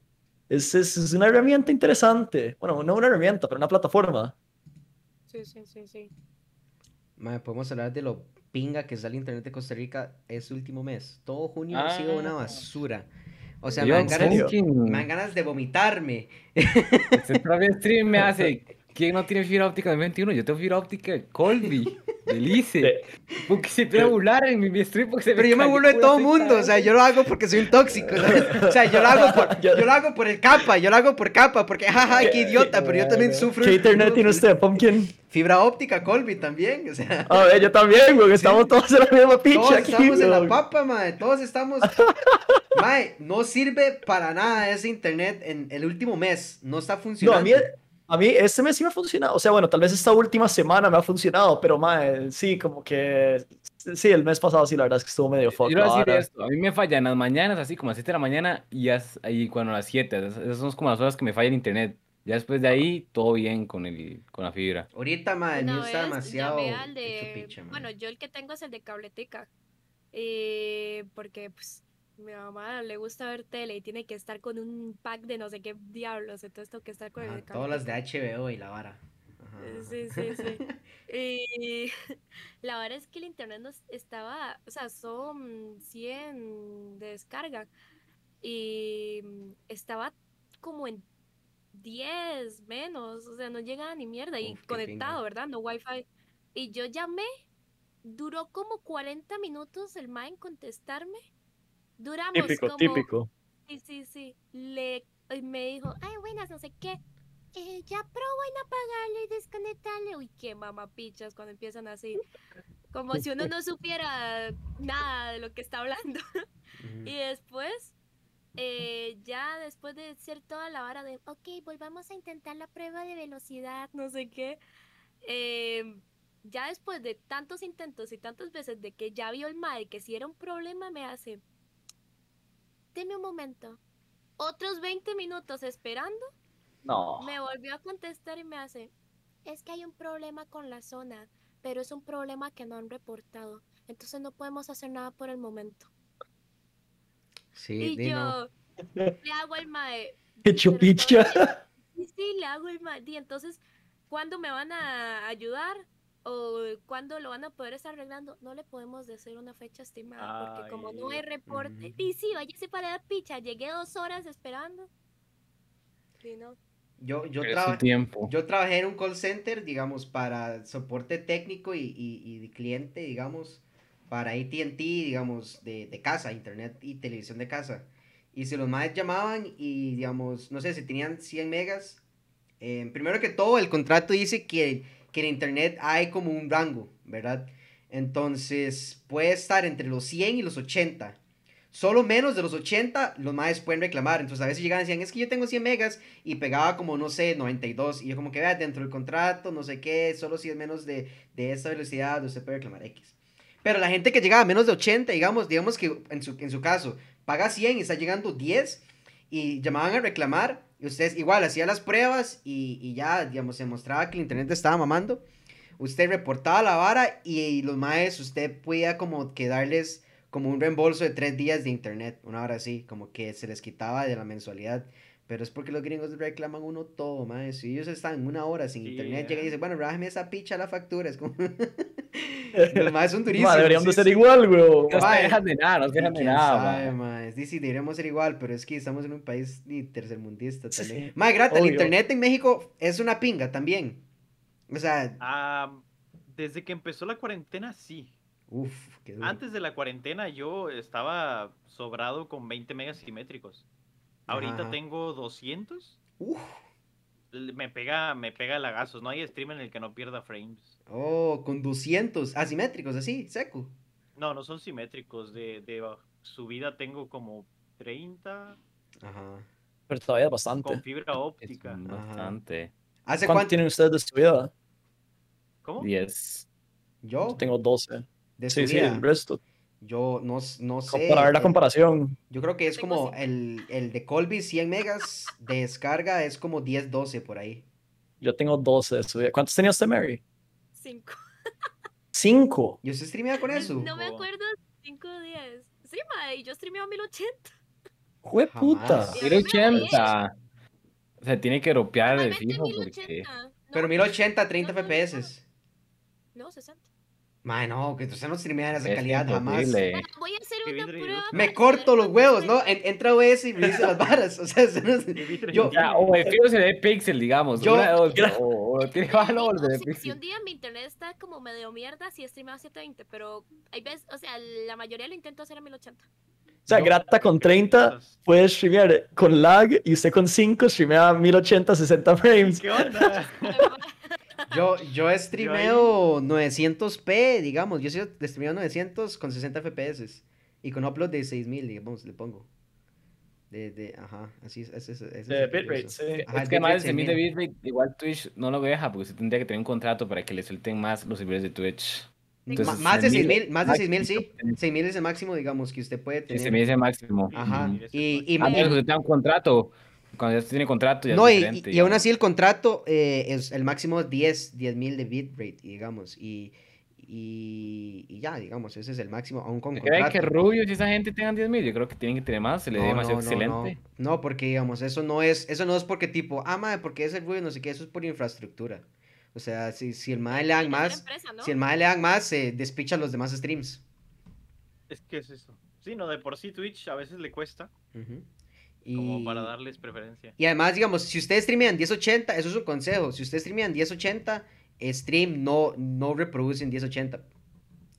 es, es, es una herramienta interesante. Bueno, no una herramienta, pero una plataforma. Sí, sí, sí, sí. Podemos hablar de lo pinga que sale internet de Costa Rica ese último mes. Todo junio ha sido una Ah. basura. O sea, me dan, ganas, me dan ganas de vomitarme. Este propio stream me hace. ¿Quién no tiene fibra óptica de 21? Yo tengo fibra óptica de Colby, de Lice. Porque se puede burlar en mi, mi stream porque se Pero yo me burlo de todo el mundo, o sea, yo lo hago porque soy un tóxico, ¿sabes? O sea, yo lo hago por, yo lo hago por el capa, yo lo hago por capa, porque jaja, qué idiota, pero yo también sufro. ¿Qué internet tiene usted, Pumpkin? Fibra óptica, Colby también, o sea. A ver, yo también, güey, estamos todos en la misma pinche Todos aquí, estamos en la papa, mae. Todos estamos. Mae, no sirve para nada ese internet en el último mes. No está No, funcionando. a mí, a mí este mes sí me ha funcionado. O sea, bueno, tal vez esta última semana me ha funcionado, pero mae, sí, como que. Sí, el mes pasado sí, la verdad es que estuvo medio fuck. Yo decir esto, a mí me fallan las mañanas, así como a las 7 de la mañana, y ahí cuando a las 7, esas son como las horas que me falla el internet. Ya después de ahí, todo bien con, el, con la fibra. Ahorita, Una mío está demasiado. de... picha. Bueno, yo el que tengo es el de cabletica. Eh, porque, pues, mi mamá le gusta ver tele y tiene que estar con un pack de no sé qué diablos. Entonces tengo que estar con el Ajá, de todas las de. HBO y la vara. Ajá, Eh. Sí, sí, sí. Y la verdad es que el internet no es- estaba, o sea, son 100 de descarga y mm, estaba como en 10 menos, o sea, no llegaba ni mierda y Uf, conectado, pinga. ¿verdad? No wifi. Y yo llamé, duró como 40 minutos el ma en contestarme. Duramos Típico, como típico. Sí, sí, sí. Le, y me dijo, ay, buenas, no sé qué. Eh, ya probó en apagarle y desconectarle. Uy, qué mamapichas cuando empiezan así. Como si uno no supiera nada de lo que está hablando. Y después, eh, ya después de ser toda la hora de, ok, volvamos a intentar la prueba de velocidad, no sé qué. em, ya después de tantos intentos y tantas veces de que ya vio el MAE que si era un problema, me hace, deme un momento. Otros 20 minutos esperando, No. me volvió a contestar y me hace, es que hay un problema con la zona, pero es un problema que no han reportado. Entonces no podemos hacer nada por el momento. Sí, Y yo le hago al mae. Qué chupicha. Sí, sí, le hago el mae. Y entonces, ¿cuándo me van a ayudar? ¿O cuándo lo van a poder estar arreglando? No le podemos decir una fecha estimada, porque como no hay Ay, reporte. Y sí, váyase para la picha. Llegué dos horas esperando. Sí, no. Yo, yo, traba- tiempo. yo trabajé en un call center, digamos, para soporte técnico y, y, y de cliente, digamos, para ATT, digamos, de, de casa, internet y televisión de casa. Y si los más llamaban y, digamos, no sé, si tenían 100 megas, eh, primero que todo, el contrato dice que, que en internet hay como un rango, ¿verdad? Entonces, puede estar entre los 100 y los 80. Solo menos de los 80 los más pueden reclamar. Entonces, a veces llegaban y decían, es que yo tengo 100 megas y pegaba como, no sé, 92. Y yo como que, vea, dentro del contrato, no sé qué, solo si es menos de, de esta velocidad, usted puede reclamar X. Pero la gente que llegaba a menos de 80, digamos, digamos que en su, en su caso, paga 100 y está llegando 10 y llamaban a reclamar y ustedes igual hacían las pruebas y, y ya, digamos, se mostraba que el internet estaba mamando. Usted reportaba la vara y, los maes, usted podía como que darles como un reembolso de tres días de internet, una hora así, como que se les quitaba de la mensualidad. Pero es porque los gringos reclaman uno todo, mae. Si ellos están una hora sin Sí, internet, eh. llega y dice, bueno, bájame esa picha la factura. Es como... los maes son durísimos. Ma, deberían sí, de ser sí. igual, güey. No se dejan de nada, no se dejan de ¿Quién nada, sabe? Sí, sí, deberíamos ser igual, pero es que estamos en un país tercermundista también. sí, Mae, grata, el internet en México es una pinga también. O sea, Ah, desde que empezó la cuarentena, sí. uff, qué duro. Antes de la cuarentena yo estaba sobrado con 20 megas simétricos. Ahorita Ajá. tengo 200. Uf. Me pega, me pega lagazos. No hay stream en el que no pierda frames. Oh, con 200 asimétricos, así, seco. No, no son simétricos. De, de subida tengo como 30 Ajá. Pero todavía bastante. con fibra Es óptica. bastante. ¿Hace ¿Cuánto cuánto? tienen ustedes de subida? ¿Cómo? 10. Yo, Yo tengo 12. de Sí, sí, subida, el resto. Yo no, no sé. Para ver la comparación. Yo creo que es como cinco. el, el de Colby 100 megas de descarga es como 10, 12 por ahí. Yo tengo 12 de subida. ¿Cuántos tenía usted, Mary? Cinco. Cinco. ¿Y usted streamea con eso? No me Oh. acuerdo, 5 días. Sí, mae, yo streameaba 1080. Jue puta. Jamás. Y a mí me va bien. 1080. O sea, tiene que ropear el fijo porque... 1080. No, Pero 1080, 30 no, no, no. FPS. No, 60. Mae, no, que usted no streamea en esa Es calidad jamás. Bueno, voy a hacer una prueba. Me corto los huevos, ¿no? entra OBS y me dice las varas. O sea, eso no es- Yo- O el se ve pixel, digamos. Yo- una de o, o tiene valor se ve si, si pixel. un día mi internet está como medio mierda, sí streameo a 720, pero hay veces, o sea, la mayoría lo intento hacer a 1080. O sea, Grata con 30 puede streamear con lag y usted con 5 streamea 1080, 60 frames. ¿Qué onda? Yo, yo streameo 900p, digamos. Yo streameo 900 con 60 FPS. Y con upload de 6000, digamos, le pongo. De, de, ajá, así es. ese es- ese es De el bitrate, sí. Ajá, es el que más de 1000 de 6000. bitrate, igual Twitch no lo deja porque usted tendría que tener un contrato para que le suelten más los servidores de Twitch. Entonces, más de 6000 6000, más de 6000, sí. máximo. 6000 es el máximo, digamos, que usted puede tener. se me dice máximo. Ajá. Y, y, Ah, y- pero usted tiene un contrato. Cuando ya se tiene contrato ya no, es y, diferente. y aún así el contrato eh, es el máximo 10, 10.000 de bitrate, digamos. Y, y, y ya, digamos, ese es el máximo, aún con ¿Creen que contrato. Rubios y esa gente tengan 10.000? Yo creo que tienen que tener más, se le dé demasiado excelente. No, no, porque digamos, eso no es, eso no es porque tipo, ah, madre, porque es el ruido, no sé qué, eso es por infraestructura. O sea, si, si el madre le dan más, empresa, ¿no? si el madre le dan más, se despicha los demás streams. Es que es eso. Sí, no, de por sí Twitch a veces le cuesta, como Y, para darles preferencia. y además, digamos, si ustedes streamean 1080, eso es un consejo. Si ustedes streamean 1080, stream no, no reproduce en 1080.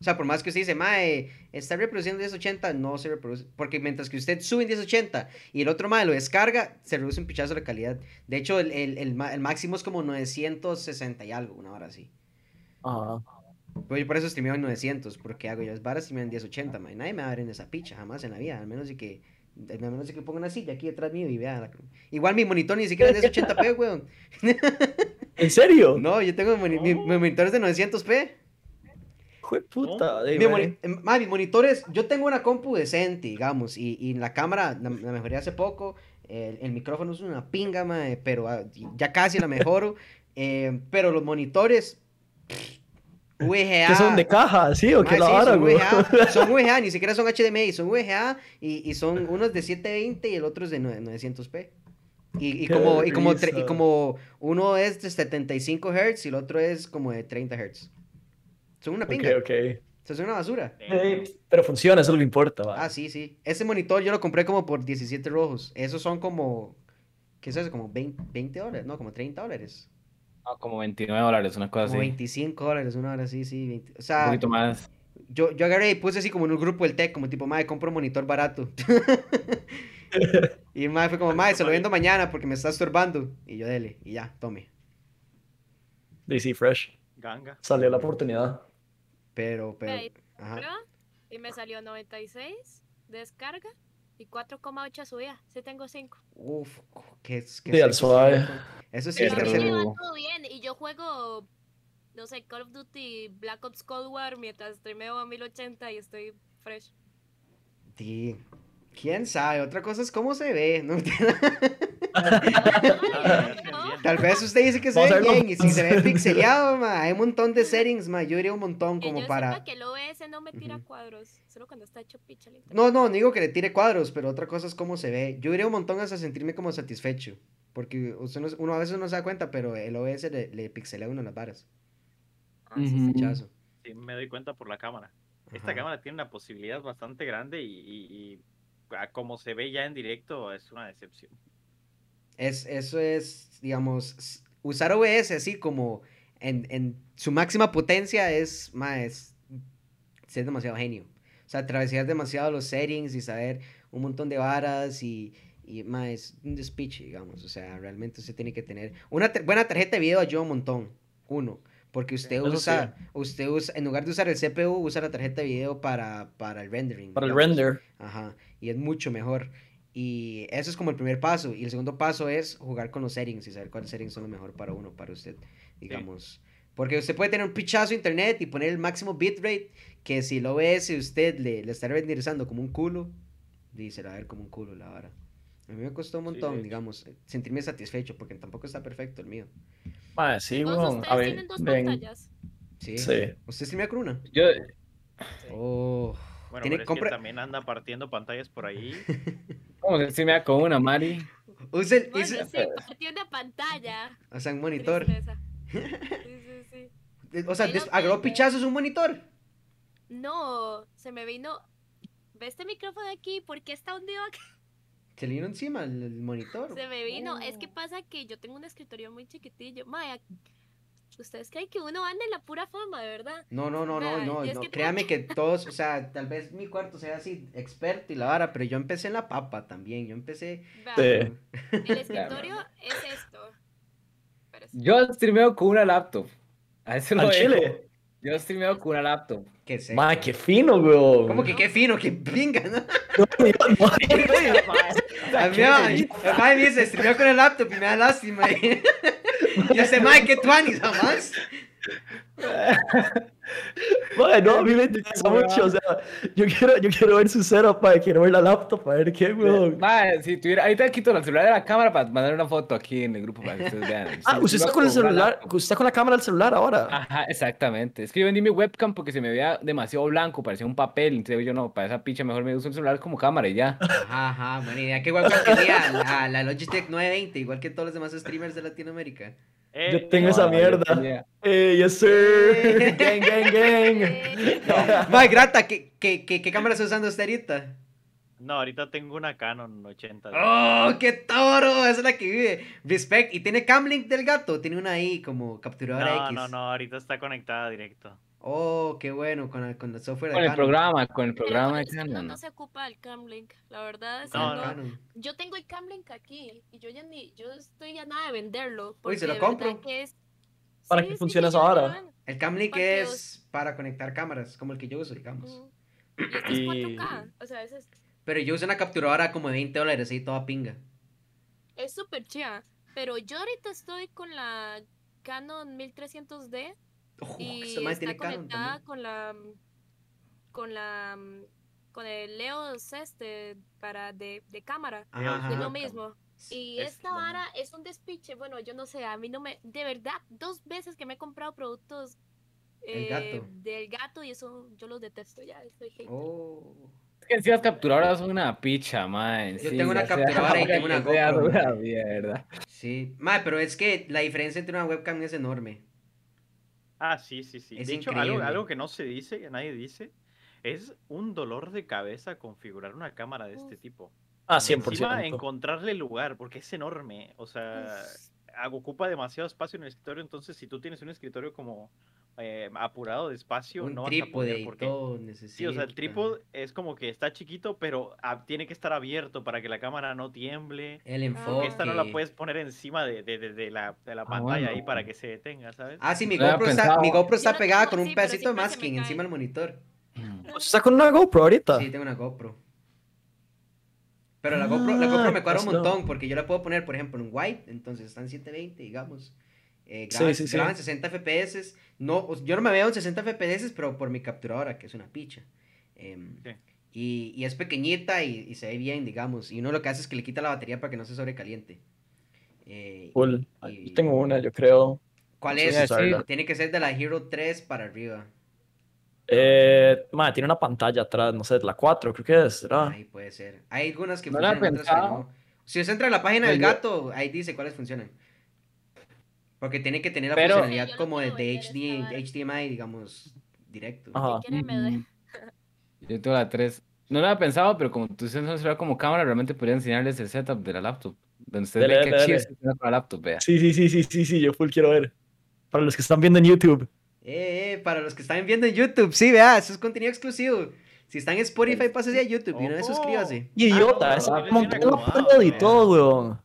O sea, por más que usted dice, mae, está reproduciendo 1080, no se reproduce. Porque mientras que usted sube en 1080 y el otro mae lo descarga, se reduce un pichazo la calidad. De hecho, el, el, el el máximo es como 960 y algo, una hora así. Ajá. Pues yo por eso streameo en 900, porque hago yo es varas streameo en 1080, mae. Nadie me va a ver en esa picha, jamás en la vida. Al menos de que, al menos de que ponga una silla aquí detrás mío y vea. la- Igual mi monitor ni siquiera es de 1080p, weón. ¿En serio? No, yo tengo moni- mi, mi monitor es de 900p. Jue puta. Mi, moni- em, ma, mi monitor es, yo tengo una compu decente, digamos, y, y la cámara la, la mejoré hace poco. El, el micrófono es una pinga, mae, pero ah, ya casi la mejoro. eh, pero los monitores, pff, VGA. ¿Qué son de caja? ¿Sí? ¿O qué la sí, vara, son güey? VGA, son VGA, ni siquiera son HDMI, son VGA y, y son unos de 720 y el otro es de 9- 900p. Y, y como, y, como tre- y como uno es de 75 Hz y el otro es como de 30 Hz. Son una Ok, pinga. ok. Eso es una basura. Pero funciona, eso es lo que importa, va. Ah, sí, sí. Ese monitor yo lo compré como por 17 rojos. Esos son como, ¿qué es eso? Como 20, 20 dólares, no, como 30 dólares. Ah, como 29 dólares, una cosa Como así. 25 dólares, una hora así, sí. 20. O Un sea, poquito más. yo, yo agarré y puse así como en un grupo del tech, como tipo, madre, compro un monitor barato. y madre fue como, madre, se lo vendo mañana porque me está estorbando. Y yo, dele, y ya, tome. DC Fresh. Ganga. Salió la oportunidad. Pero, pero, ajá. y me salió 96 descarga y 4,8 subida. Sí tengo 5. Uf, qué es que Sí, al suave. Eso sí Qué es tercer me va todo bien y yo juego, no sé, Call of Duty, Black Ops Cold War mientras streameo a 1080 y estoy fresh. Sí. ¿Quién sabe? Otra cosa es cómo se ve. ¿no? Tal vez usted dice que se ve bien y si se ve pixeleado, ma, hay un montón de settings, ma, yo diría un montón como yo para... sepa que el OBS no me tira Ujú. cuadros, solo cuando está hecho picha el internet. No, no, no digo que le tire cuadros, pero otra cosa es cómo se ve. Yo diría un montón hasta sentirme como satisfecho, porque usted no- uno a veces no se da cuenta, pero el OBS le, le pixelea a uno las varas. Ah, sí, me doy cuenta por la cámara. Esta Ajá. cámara tiene una posibilidad bastante grande y, y- y a como se ve ya en directo es una decepción. Es, eso es, digamos, usar OBS así como en, en su máxima potencia es, ma, es ser demasiado genio. O sea, atravesar demasiado los settings y saber un montón de varas y, y ma, es un despiche, digamos. O sea, realmente usted tiene que tener una buena tarjeta de video ayuda un montón. Uno. Porque usted usa, usted usa, en lugar de usar el CPU, usa la tarjeta de video para, para el rendering. Para el render. Ajá, y es mucho mejor. Y eso es como el primer paso. Y el segundo paso es jugar con los settings y saber cuáles settings son lo mejor para uno, para usted, digamos. Porque usted puede tener un pichazo de internet y poner el máximo bitrate, que si lo OBS usted le, le está renderizando como un culo, va a ver como un culo la vara. A mí me costó un montón, digamos, sentirme satisfecho, porque tampoco está perfecto el mío. Mae, sí, ustedes A ver, tienen dos ven. pantallas. Sí. Sí. ¿Usted streamea con una? Yo, Oh. Bueno, Tiene- pero es compra- que también anda partiendo pantallas por ahí. ¿cómo se streamea con una, Mari? Use el, Bueno, use- sí, partió una pantalla. o sea, un monitor. Sí, sí, sí. O sea, des- agarró pichazos un monitor. No, se me vino. ¿Ve este micrófono aquí? ¿Por qué está hundido aquí? Se le vino encima el, el monitor. Se me vino. Es que Oh. pasa que yo tengo un escritorio muy chiquitillo. Maya, ¿ustedes creen que uno anda en la pura forma, de verdad? No, no, no, no, no, no. que Créame que todos, o sea, tal vez mi cuarto sea así experto y la vara, pero yo empecé en la papa también. Yo empecé. Sí. El escritorio es esto. Espérese. Yo streameo con una laptop. A eso lo chile. Yo streameo con una laptop. ¿Qué sé? Ma, qué fino, weón. ¿Cómo que qué fino? ¡Qué pinga! ¿no? No, no, no. A mí, me dice, streameó con el laptop y me da lástima. Yo sé, madre, qué tuanis, jamás. Ma, no, a mí me interesa mucho. O sea, yo quiero, yo quiero ver su setup, ma, quiero ver la laptop, a ver qué, weón. Mae, si tuviera, ahorita quito el celular de la cámara para mandar una foto aquí en el grupo para que ustedes vean. Ah, Sí, usted está con el celular, laptop. usted está con la cámara del celular ahora. Ajá, exactamente. Es que yo vendí mi webcam porque se me veía demasiado blanco, parecía un papel. Entonces yo no, para esa picha mejor me uso el celular como cámara y ya. Ajá, ajá, buena idea. Qué guapo tenía la, la Logitech 920, igual que todos los demás streamers de Latinoamérica. Eh, Yo tengo eh, esa No, yo mierda. Eh, yes, sir. gang, gang, gang. Mae, Grata, ¿qué, qué, qué, qué cámara está usando usted ahorita? No, ahorita tengo una Canon 80. ¡Oh, qué toro! Esa es la que vive. Respect. ¿Y tiene Camlink del gato? Tiene una ahí como capturadora No, X. no, no, ahorita está conectada directo. Oh, qué bueno, con el, con el software Con de el Canon. programa, con el programa con de el Canon. no se ocupa el Camlink. La verdad es No, que no. Canon. Yo tengo el Camlink aquí y yo ya ni, yo estoy a nada de venderlo. Uy, se lo compro. que es- ¿Para Sí, qué sí, funciona que ya lo ven. El Camlink es para conectar cámaras, como el que yo uso, digamos. Y este es Y- 4K. O sea, es, es- Pero yo uso una capturadora como de 20 dólares y toda pinga. es súper chida. Pero yo ahorita estoy con la Canon 1300D Oh, y está conectada con la con la con el EOS este para de, de cámara. Ajá, Es ajá. lo mismo. Y Es esta vara es un despiche. Bueno, yo no sé, a mí no me. De verdad, dos veces que me he comprado productos El eh, gato. del gato y eso yo los detesto ya. Estoy hate. Oh. Es que si las capturadoras son una picha, man. Yo tengo una capturadora y tengo una GoPro, mae. mierda. Sí. Mae, pero es que la diferencia entre una webcam es enorme. Ah, sí, sí, sí. Es de hecho, algo, algo que no se dice, que nadie dice, es un dolor de cabeza configurar una cámara de este tipo. Ah, Encima 100%. encontrarle lugar, porque es enorme. O sea, ocupa demasiado espacio en el escritorio. Entonces, si tú tienes un escritorio como eh, apurado de espacio, Un no vas a trípode poder. y Porque, todo sí, o sea, el trípode es como que está chiquito, pero ah, tiene que estar abierto para que la cámara no tiemble. El Ah, enfoque. Porque esta no la puedes poner encima de, de- de- de la, de la pantalla ahí bueno. para que se detenga, ¿sabes? Ah, sí, mi GoPro, está, mi GoPro está pegada tengo, con un sí, pedacito de masking encima del monitor. ¿Usted está con una GoPro ahorita? Sí, tengo una GoPro. Pero la GoPro, la Ah, GoPro me cuadra un pues montón porque yo la puedo poner, por ejemplo, en white, entonces están 720, digamos. Eh, graban, sí, sí. graban 60 FPS. No, yo no me veo en 60 FPS, pero por mi capturadora, que es una picha. Em, Sí. y, y es pequeñita y, y se ve bien, digamos. Y uno lo que hace es que le quita la batería para que no se sobrecaliente. Eh, Cool. y- Yo tengo una, yo creo. ¿Cuál es? sí. Tiene que ser de la Hero 3 para arriba. Eh, ma, tiene una pantalla atrás, no sé, la 4 creo que es, ¿verdad? Ahí puede ser. Hay algunas que No funcionan, otras que no. Si usted entra a la página del Pero- gato, ahí dice cuáles funcionan. Porque tiene que tener la Pero- funcionalidad como de, HD. HDMI, digamos, directo. Ajá. Doy. Yo tengo la 3. No lo había pensado, pero como tú usas un celular como cámara, realmente podría enseñarles el setup de la laptop. Donde ustedes ven que dele, chido para la laptop, vea. Sí, sí, sí, sí, sí, sí, yo full quiero ver. Para los que están viendo en YouTube. Eh, eh, para los que están viendo en YouTube, sí, vea, eso es contenido exclusivo. Si están en Spotify, pásese a YouTube y una vez suscríbase. Idiota, no, ese no, no, no, la no, pantalla y no. todo, weón.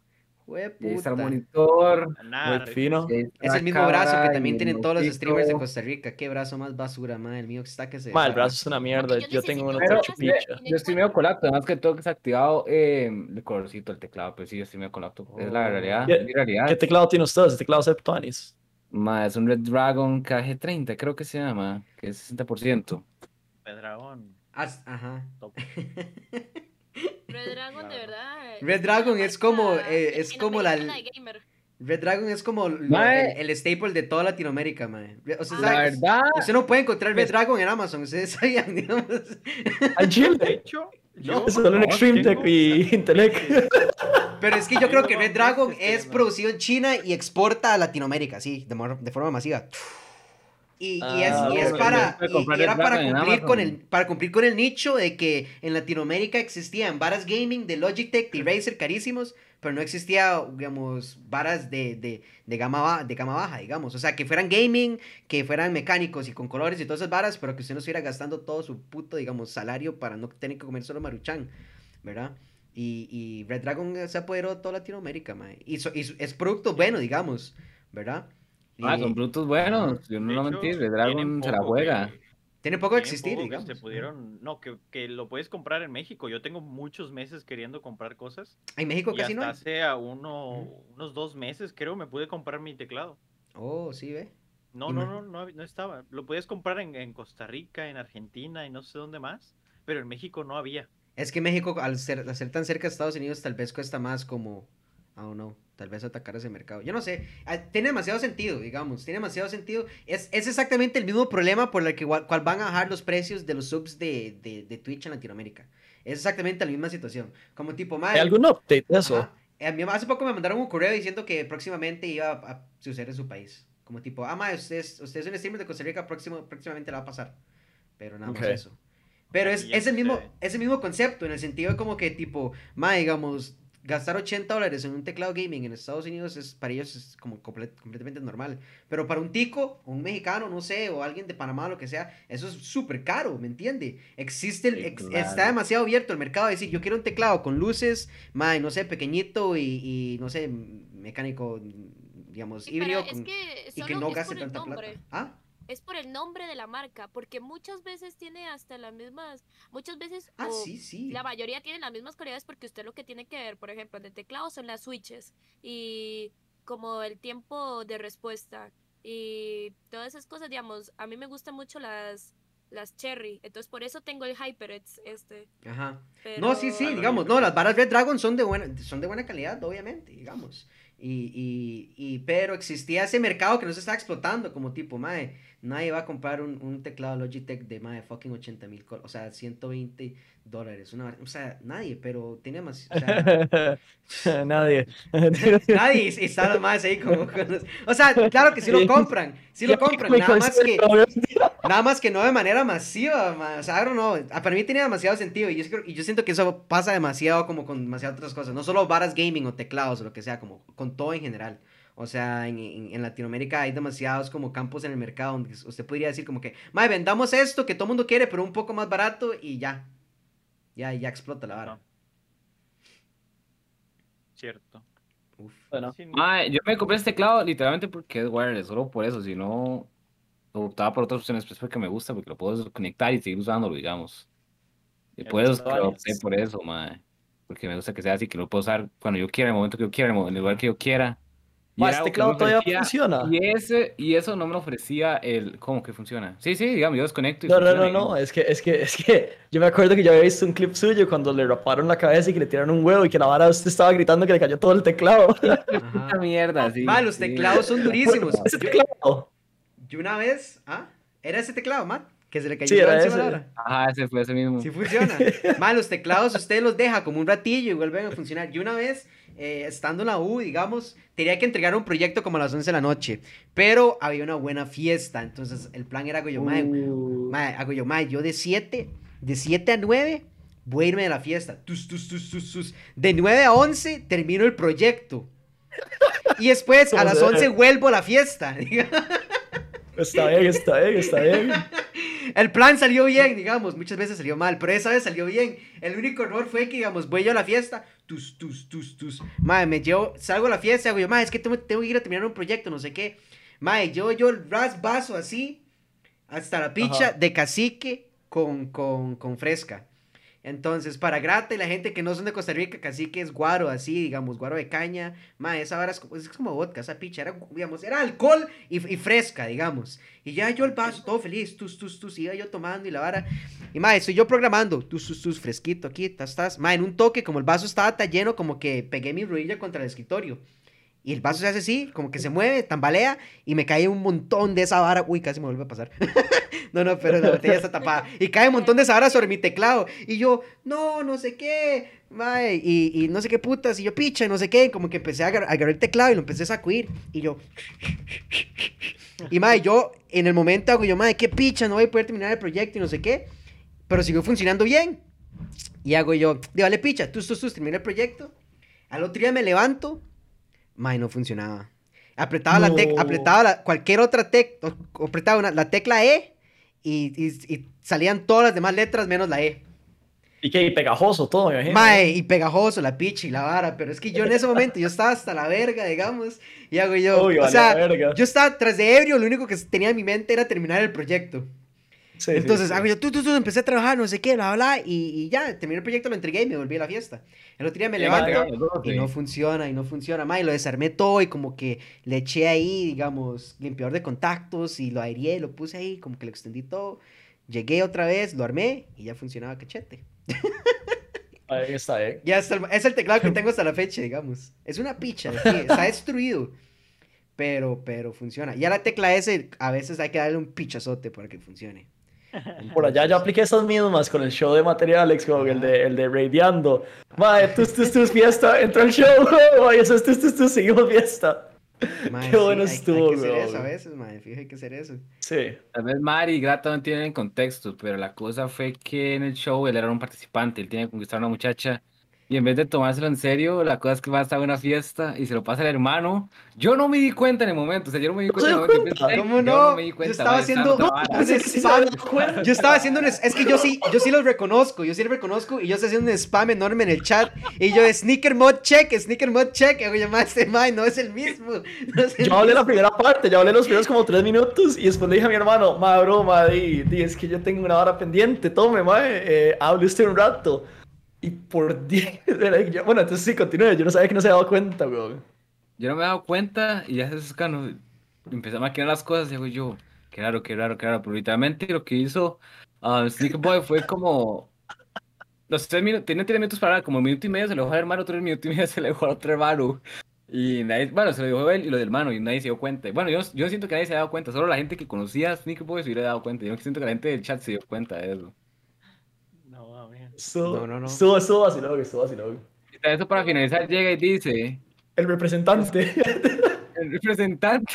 Jue Y ahí está el monitor. Nada, Muy fino. Es el mismo brazo que también tienen el todos los streamers de Costa Rica. Qué brazo más basura, madre. El mío está que se. Ma, el brazo es una mierda. yo Yo tengo uno chupicha. brazo. yo estoy medio con laptop, además que todo desactivado eh, el colorcito del teclado, pero sí, yo estoy medio con laptop. Es la Oh. realidad, ¿Qué- mi realidad. ¿Qué teclado tiene usted? Ese teclado Septonis. Ma, es un Red Dragon KG30, creo que se llama, que es 60%. Dragón. As- Ajá. top. Red Dragon, de verdad. Red es Dragon una es como, eh, es como la- de. Red Dragon es como lo- el, el staple de toda Latinoamérica, mae. O sea, La verdad, usted no puede encontrar Red Dragon en Amazon, ustedes sabían, digamos. Al De chile. hecho, No, yo Solo en Extreme Tech y Intelec. Pero es que yo creo que Red Dragon es queriendo. producido en China y exporta a Latinoamérica, sí, de, de forma masiva. Y, y Ah, es, y es para, y- y era para cumplir con el, para cumplir con el nicho de que en Latinoamérica existían varas gaming de Logitech y Razer carísimos, pero no existía, digamos, varas de, de, de, gama, ba- de gama baja, digamos. O sea, que fueran gaming, que fueran mecánicos y con colores y todas esas varas, pero que usted no estuviera gastando todo su puto, digamos, salario para no tener que comer solo maruchan, ¿verdad? Y, y Red Dragon se apoderó de toda Latinoamérica, mae. Y, so- y es producto bueno, digamos, ¿verdad? Ah, son productos buenos. Yo no de lo hecho, mentir, Red tienen Dragon se la juega. que- tiene poco de existir, poco que se pudieron, no, que, que lo puedes comprar en México. Yo tengo muchos meses queriendo comprar cosas. En México Y casi hasta no hay. hace a uno, unos dos meses, creo, me pude comprar mi teclado. Oh, sí, ve. No, no, no, no, estaba. Lo puedes comprar en, en Costa Rica, en Argentina y no sé dónde más, pero en México no había. Es que México, al ser, al ser tan cerca de Estados Unidos, tal vez cuesta más como, I don't know, tal vez atacar ese mercado. Yo no sé, ah, tiene demasiado sentido, digamos, tiene demasiado sentido. Es, es exactamente el mismo problema por el que cual van a bajar los precios de los subs de, de, de Twitch en Latinoamérica. Es exactamente la misma situación. Como tipo, ¿Hay madre, algún update de eso? Ajá. A mí hace poco me mandaron un correo diciendo que próximamente iba a, a suceder en su país. Como tipo, ah, mae, usted es, usted es un streamer de Costa Rica, próximo, próximamente la va a pasar. Pero nada Ok. más eso. Pero es, es, el mismo, sucede. es el mismo concepto, en el sentido de como que tipo, mae, digamos, gastar 80 dólares en un teclado gaming en Estados Unidos es para ellos es como comple- completamente normal. Pero para un tico, o un mexicano, no sé, o alguien de Panamá, lo que sea, eso es súper caro, ¿me entiende? Existe, el, Sí, ex- claro. está demasiado abierto el mercado de decir, yo quiero un teclado con luces, mae, no sé, pequeñito y, y, no sé, mecánico, digamos, Sí, híbrido, es con- que y que no es gaste tanta nombre. plata. ¿Ah? Es por el nombre de la marca, porque muchas veces tiene hasta las mismas, muchas veces Ah, o sí, sí. la mayoría tienen las mismas cualidades porque usted lo que tiene que ver, por ejemplo, en el teclado son las switches y como el tiempo de respuesta y todas esas cosas, digamos, a mí me gustan mucho las las cherry, entonces por eso tengo el HyperX este. Ajá. Pero... No, sí, sí, digamos, no, las varas Red Dragon son de buena, son de buena calidad, obviamente, digamos. Y, y, y, pero existía ese mercado que no se estaba explotando, como tipo, mae, nadie va a comprar un, un teclado Logitech de, mae, fucking 80 mil, o sea, 120 dólares, una, o sea, nadie, pero tiene más, o sea, Nadie. nadie, y están los más ahí como, con o sea, claro que sí lo compran, sí lo compran, nada más que, Nada más que no de manera masiva, ma, o sea, ah, para mí tiene demasiado sentido y yo, creo- y yo siento que eso pasa demasiado como con demasiadas otras cosas, no solo varas gaming o teclados o lo que sea, como con todo en general. O sea, en, en- en Latinoamérica hay demasiados como campos en el mercado donde usted podría decir como que, mae, vendamos esto que todo mundo quiere, pero un poco más barato y ya. Ya, ya explota la vara. Cierto. Uf. Bueno, Mae, yo me compré este teclado literalmente porque es wireless, solo por eso, si no optaba por otras opciones, pues porque me gusta, porque lo puedo conectar y seguir usándolo, digamos. Y Ya por eso es te que lo opté por eso, mae. Porque me gusta que sea así, que lo puedo usar cuando yo quiera, en el momento que yo quiera, en el lugar que yo quiera. Y este teclado todavía ofrecía- funciona. Y, ese, y eso no me ofrecía el... ¿Cómo que funciona? Sí, sí, digamos, yo desconecto y No, no, no, no, es que, es que, es que yo me acuerdo que yo había visto un clip suyo cuando le raparon la cabeza y que le tiraron un huevo y que la vara usted estaba gritando que le cayó todo el teclado. Ajá. Esta mierda, sí. Ma, los sí. teclados son durísimos. Ese Yo, teclado. yo una vez, ¿ah? ¿Era ese teclado, Matt? Que se le cayó Sí, era encima de la ese. vara. Ajá, ese fue ese mismo. Sí funciona. Más los teclados usted los deja como un ratillo y vuelven a funcionar. Yo una vez, eh, estando en la U, digamos, tenía que entregar un proyecto como a las 11 de la noche, pero había una buena fiesta, entonces el plan era, hago yo, mae, Uh, mae, hago yo, mae, yo de 7, de 7 a 9 voy a irme de la fiesta. Tus, tus, tus, tus, tus. De 9 a 11 termino el proyecto. Y después a ¿Cómo las se ve? 11 vuelvo a la fiesta. Está bien, está bien, está bien. El plan salió bien, digamos, muchas veces salió mal, pero esa vez salió bien. El único error fue que, digamos, voy yo a la fiesta, tus, tus, tus, tus. Madre, me llevo, salgo a la fiesta hago yo, madre, es que tengo, tengo que ir a terminar un proyecto, no sé qué. Madre, yo, yo el ras vaso así, hasta la picha Ajá. de cacique con, con, con fresca. Entonces, para grata y la gente que no son de Costa Rica, cacique es guaro, así, digamos, guaro de caña. Madre, esa vara es, como- vodka, esa picha, era, digamos, era alcohol y, y fresca, digamos. Y ya yo el vaso, todo feliz, tus, tus, tus, iba yo tomando y la vara. Y madre, estoy yo programando, tus, tus, tus, fresquito aquí, estás, estás. Madre, en un toque, como el vaso estaba tan lleno, como que pegué mi rodilla contra el escritorio. Y el vaso se hace así, como que se mueve, tambalea y me cae un montón de esa vara. Uy, casi me vuelve a pasar. no, no, pero la botella está tapada. Y cae un montón de esa vara sobre mi teclado. Y yo, no, no sé qué. Mae, y, y no sé qué putas. Y yo, picha, no sé qué. Como que empecé a agar- a agarrar el teclado y lo empecé a sacudir. Y yo. Y mae, yo en el momento hago yo, mae, qué picha, no voy a poder terminar el proyecto y no sé qué. Pero siguió funcionando bien. Y hago yo, de vale picha, tú, tú, tú, termina el proyecto. Al otro día me levanto. Mae, no funcionaba. Apretaba la tecla, apretaba la- cualquier otra tecla, apretaba una- la tecla E y, y- y salían todas las demás letras menos la E. Y que pegajoso todo, me imagino. Mae, y pegajoso, la picha y la vara, pero es que yo en ese momento, yo estaba hasta la verga, digamos, y hago yo, Uy, o vale, sea, verga. yo estaba tras de ebrio, lo único que tenía en mi mente era terminar el proyecto. Sí, Entonces, sí. yo, tú, tú, tú, empecé a trabajar, no sé qué, bla, bla, y, y ya, terminé el proyecto, lo entregué y me volví a la fiesta. El otro día me levanto y no funciona, y no funciona, ma, y lo desarmé todo y como que le eché ahí, digamos, limpiador de contactos y lo aireé, lo puse ahí, como que lo extendí todo. Llegué otra vez, lo armé y ya funcionaba cachete. Ahí está, eh. Ya hasta el- es el teclado que tengo hasta la fecha, digamos. Es una picha, está destruido. Pero, pero funciona. Y a la tecla S a veces hay que darle un pichazote para que funcione. Por allá yo apliqué esas mismas con el show de materiales, como el de, el de Radiando. Mae, tus, tus, tus, fiesta, entró el show, mae, eso es tus, tus, tus, seguimos fiesta. Mae, Qué bueno hay- hay, estuvo, que hacer eso a veces, mae. Fíjate, hay que hacer eso. Sí. Tal vez Mari y Grata no tienen contexto, pero la cosa fue que en el show él era un participante, él tiene que conquistar a una muchacha. Y en vez de tomárselo en serio, la cosa es que va a estar una fiesta y se lo pasa al hermano. Yo no me di cuenta en el momento, o sea, yo no me di ¿No cuenta se en el dio momento. yo cuenta? ¿Cómo yo no? me di Yo cuenta, estaba haciendo estaba un cuenta. Yo estaba haciendo un... es que yo sí, yo sí los reconozco, yo sí los reconozco y yo estoy haciendo un spam enorme en el chat y yo sneaker mod check, sneaker mod check, y yo, "Mae, este mae no es el mismo. no es el Yo hablé la mismo". primera parte, yo hablé los primeros como tres minutos y después le dije a mi hermano, ma, bro, ma, di, di, es que yo tengo una hora pendiente, tome, ma, eh, hable usted un rato. Y por 10, bueno, entonces sí, continúe, yo no sabía que no se había dado cuenta, weón. Yo no me he dado cuenta y ya se escano. Empecé a maquinar las cosas y digo yo, qué raro, qué raro, qué raro. Pero literalmente lo que hizo ah, Sneaker Boy fue como. Los tres minutos, tenía tres minutos para como un minuto y medio se lo dejó al hermano, otro minuto y medio se le dejó al otro hermano. Y nadie, bueno, se lo dejó él y lo del hermano y nadie se dio cuenta. Bueno, yo, yo siento que nadie se ha dado cuenta, solo la gente que conocía a Sneaker Boy se hubiera dado cuenta. Yo siento que la gente del chat se dio cuenta de eso. Estuvo, No, no, no. Estuvo vacilón. Y tras eso para finalizar llega y dice. El representante. el representante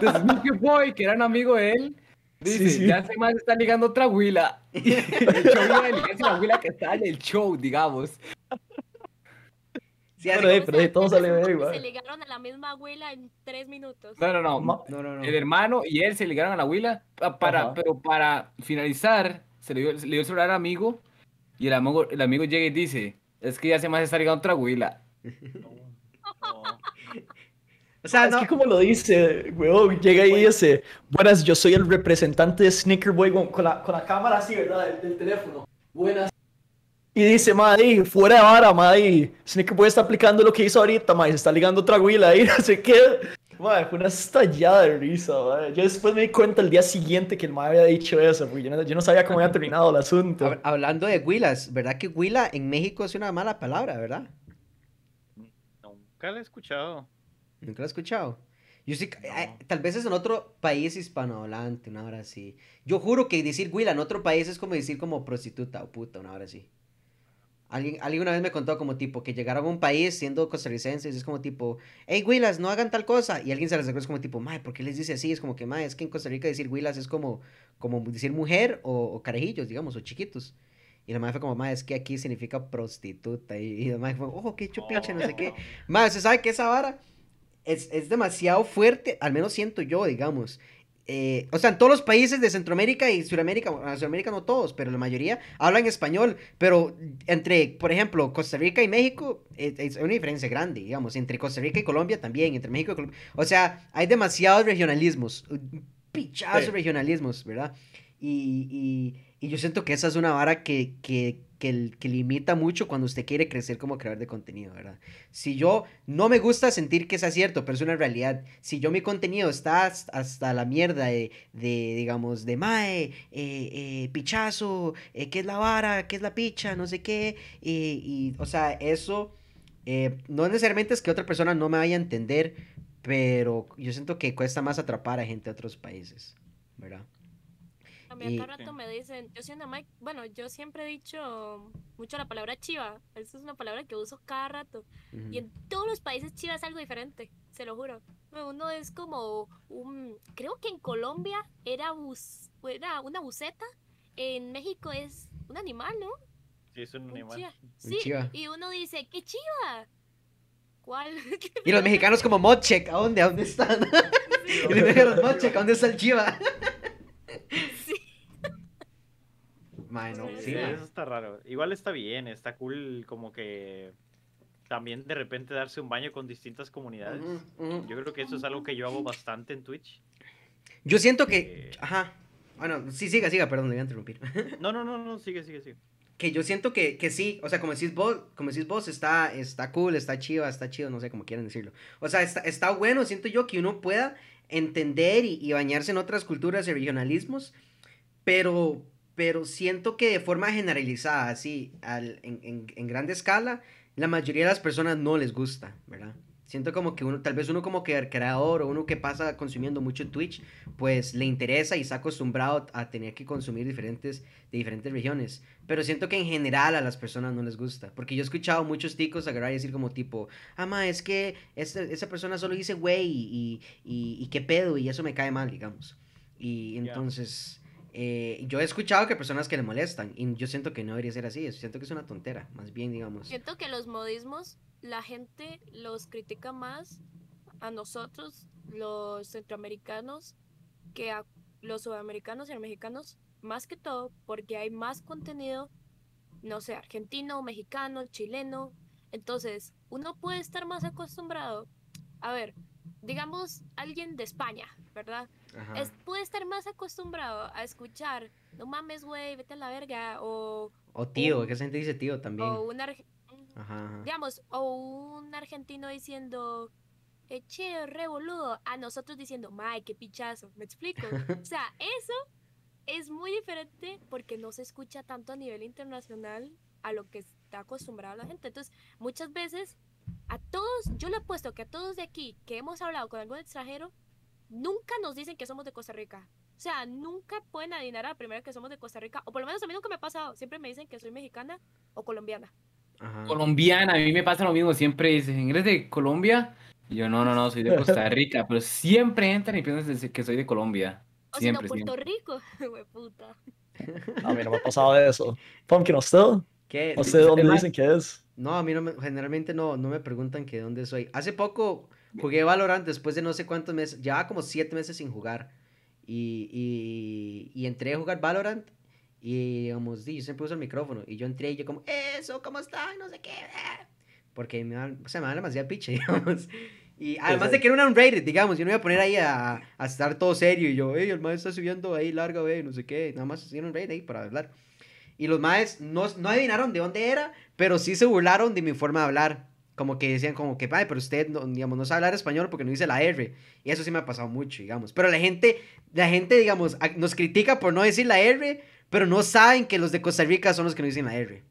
de Sneaker Boy, que era un amigo de él, dice, Sí, sí. ya se más está ligando otra huila. el show la huila que está en el show, digamos. Sí, Pero, eh, como- pero, eh, todo sale bien, Se ligaron a la misma abuela en tres minutos. No, no, no. No, no, no. El hermano y él se ligaron a la huila, pa- para, Ajá. pero para finalizar, se le dio, se le dio el celular al amigo, y el amigo, el amigo llega y dice, es que ya se más está ligando otra huila. No. O sea, es no. que como lo dice, weón, llega y dice, buenas, yo soy el representante de Sneaker Boy con, la, con la cámara así, ¿verdad? Del, del teléfono. Buenas. Y dice, madre, fuera de vara, madre, Sneaker Boy está aplicando lo que hizo ahorita, madre, se está ligando otra huila ahí, no sé qué. Madre, fue una estallada de risa, madre. Yo después me di cuenta el día siguiente que el madre había dicho eso, porque yo no, yo no sabía cómo había terminado el asunto. Hab- Hablando de huilas, ¿verdad que huila en México es una mala palabra, verdad? Nunca la he escuchado. Nunca lo he escuchado. Yo sí, eh, tal vez es en otro país hispanohablante, una hora así. Yo juro que decir huila en otro país es como decir como prostituta o puta, una hora así. Alguien, alguien una vez me contó como tipo que llegaron a un país siendo costarricenses, es como tipo, hey huilas, no hagan tal cosa. Y alguien se les es como tipo, mae, ¿por qué les dice así? Es como que, mae, es que en Costa Rica decir huilas es como, como decir mujer o, o carajillos, digamos, o chiquitos. Y la madre fue como, mae, es que aquí significa prostituta. Y, y la madre fue, oh, qué chupiche, no sé qué. Mae, ¿se sabe que esa vara es, es demasiado fuerte? Al menos siento yo, digamos. Eh, o sea, en todos los países de Centroamérica y Sudamérica, bueno, Sudamérica no todos, pero la mayoría hablan español. Pero entre, por ejemplo, Costa Rica y México, eh, es una diferencia grande, digamos. Entre Costa Rica y Colombia también, entre México y Colombia. O sea, hay demasiados regionalismos, de Sí. regionalismos, ¿verdad? Y, y, y yo siento que esa es una vara que, que, que, que limita mucho cuando usted quiere crecer como creador de contenido, ¿verdad? Si yo no me gusta sentir que sea cierto, pero es una realidad. Si yo mi contenido está hasta, la mierda de, de, digamos, de mae, eh, eh, pichazo, eh, qué es la vara, qué es la picha, no sé qué, y, o sea, eso Eh, no necesariamente es que otra persona no me vaya a entender, pero yo siento que cuesta más atrapar a gente de otros países, ¿verdad? Mí Y- acá rato me dicen, yo soy una Mike, bueno, yo siempre he dicho mucho la palabra chiva, esa es una palabra que uso cada rato. Ujú. Y en todos los países chiva es algo diferente, se lo juro. Uno es como un, creo que en Colombia era, bus, era una buceta, en México es un animal, ¿no? Sí, es un Un animal. chiva. Un Sí, chiva. y uno dice, ¿qué chiva? ¿Cuál? Y los mexicanos como Modcheck, ¿a dónde? ¿A dónde están? y los mexicanos Modcheck, ¿a dónde está el chiva? Mae, no, Sí, sí, eso está raro. Igual está bien, está cool como que también de repente darse un baño con distintas comunidades. Ujú, ujú. Yo creo que eso es algo que yo hago bastante en Twitch. Yo siento que. Eh, Ajá. Bueno, sí, siga, siga, perdón, le voy a interrumpir. No, no, no, no, sigue, sigue, sigue. que yo siento que, que sí, o sea, como decís vos, como decís vos, está, está cool, está chiva, está chido, no sé cómo quieren decirlo. O sea, está, está bueno, siento yo, que uno pueda entender y, y bañarse en otras culturas y regionalismos, pero, pero siento que de forma generalizada, así, al, en, en, en grande escala, la mayoría de las personas no les gusta, ¿verdad? Siento como que uno, tal vez uno como que creador o uno que pasa consumiendo mucho Twitch, pues le interesa y está acostumbrado a tener que consumir diferentes, de diferentes regiones. Pero siento que en general a las personas no les gusta. Porque yo he escuchado muchos ticos agarrar y decir como tipo, ah, ma, es que este- esa persona solo dice güey y, y, y qué pedo y eso me cae mal, digamos. Y entonces, eh, yo he escuchado que personas que le molestan y yo siento que no debería ser así. Siento que es una tontera, más bien, digamos. Siento que los modismos, la gente los critica más a nosotros, los centroamericanos, que a los sudamericanos y los mexicanos, más que todo, porque hay más contenido, no sé, argentino, mexicano, chileno. Entonces, uno puede estar más acostumbrado. A ver, digamos alguien de España, ¿verdad? Ajá. Es, puede estar más acostumbrado a escuchar, no mames, güey, vete a la verga, o, O tío, que esa gente dice tío también. o un arge- Ajá, ajá. digamos, o un argentino diciendo, eh, che, re boludo, a nosotros diciendo, mae, qué pichazo, ¿me explico? o sea, eso es muy diferente porque no se escucha tanto a nivel internacional a lo que está acostumbrada la gente. Entonces, muchas veces, a todos, yo le he puesto que a todos de aquí que hemos hablado con algún extranjero, nunca nos dicen que somos de Costa Rica. O sea, nunca pueden adivinar a la primera que somos de Costa Rica, o por lo menos a mí nunca me ha pasado. Siempre me dicen que soy mexicana o colombiana. Ajá. Colombiana, a mí me pasa lo mismo, siempre dicen, ¿eres de Colombia? Y yo, no, no, no, soy de Costa Rica, pero siempre entran y piensan decir que soy de Colombia. O Siempre, si no, Puerto siempre. Rico. Hue puta. A mí no me ha pasado eso. Pumpkin, ¿usted? ¿Qué? ¿Usted de dónde dicen que es? No, a mí no me- generalmente no, no me preguntan que de dónde soy. Hace poco jugué Valorant después de no sé cuántos meses, ya como siete meses sin jugar. Y, y, y entré a jugar Valorant y digamos, di, yo siempre uso el micrófono. Y yo entré y yo como, eso, ¿cómo está? No sé qué. eh". Porque me da, o sea, me da demasiada piche, digamos. Y además sí. de que era una unrated, digamos, yo no iba a poner ahí a, a estar todo serio y yo, hey, el maestro está subiendo ahí larga, ve, no sé qué. Nada más hicieron un ahí para hablar. Y los maes no, no adivinaron de dónde era, pero sí se burlaron de mi forma de hablar. Como que decían como que, "Ay, pero usted, no, digamos, no sabe hablar español porque no dice la R. Y eso sí me ha pasado mucho, digamos. Pero la gente, la gente, digamos, nos critica por no decir la R, pero no saben que los de Costa Rica son los que no dicen la R.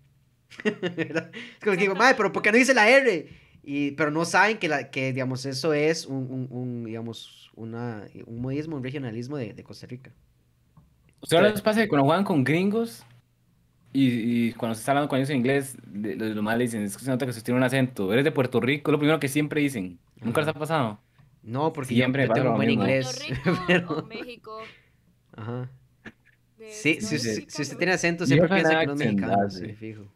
Es como que digo, "Mae, pero ¿por qué no dice la R? Y, pero no saben que, la, que digamos, eso es un, un, un, digamos, una, un modismo, un regionalismo de, de Costa Rica. ¿Ustedes ahora les pasa que cuando juegan con gringos y, y cuando se está hablando con ellos en inglés, de- los demás le dicen, es que se nota que usted tiene un acento, eres de Puerto Rico, es lo primero que siempre dicen. ¿Nunca les ha pasado? No, porque yo, Siempre yo pasa tengo lo buen inglés. Puerto Rico pero- o México. Ajá. Sí, si, usted- si mexicano. usted tiene acento, Yo siempre piensa que no es accent, mexicano, ah, sí, fijo.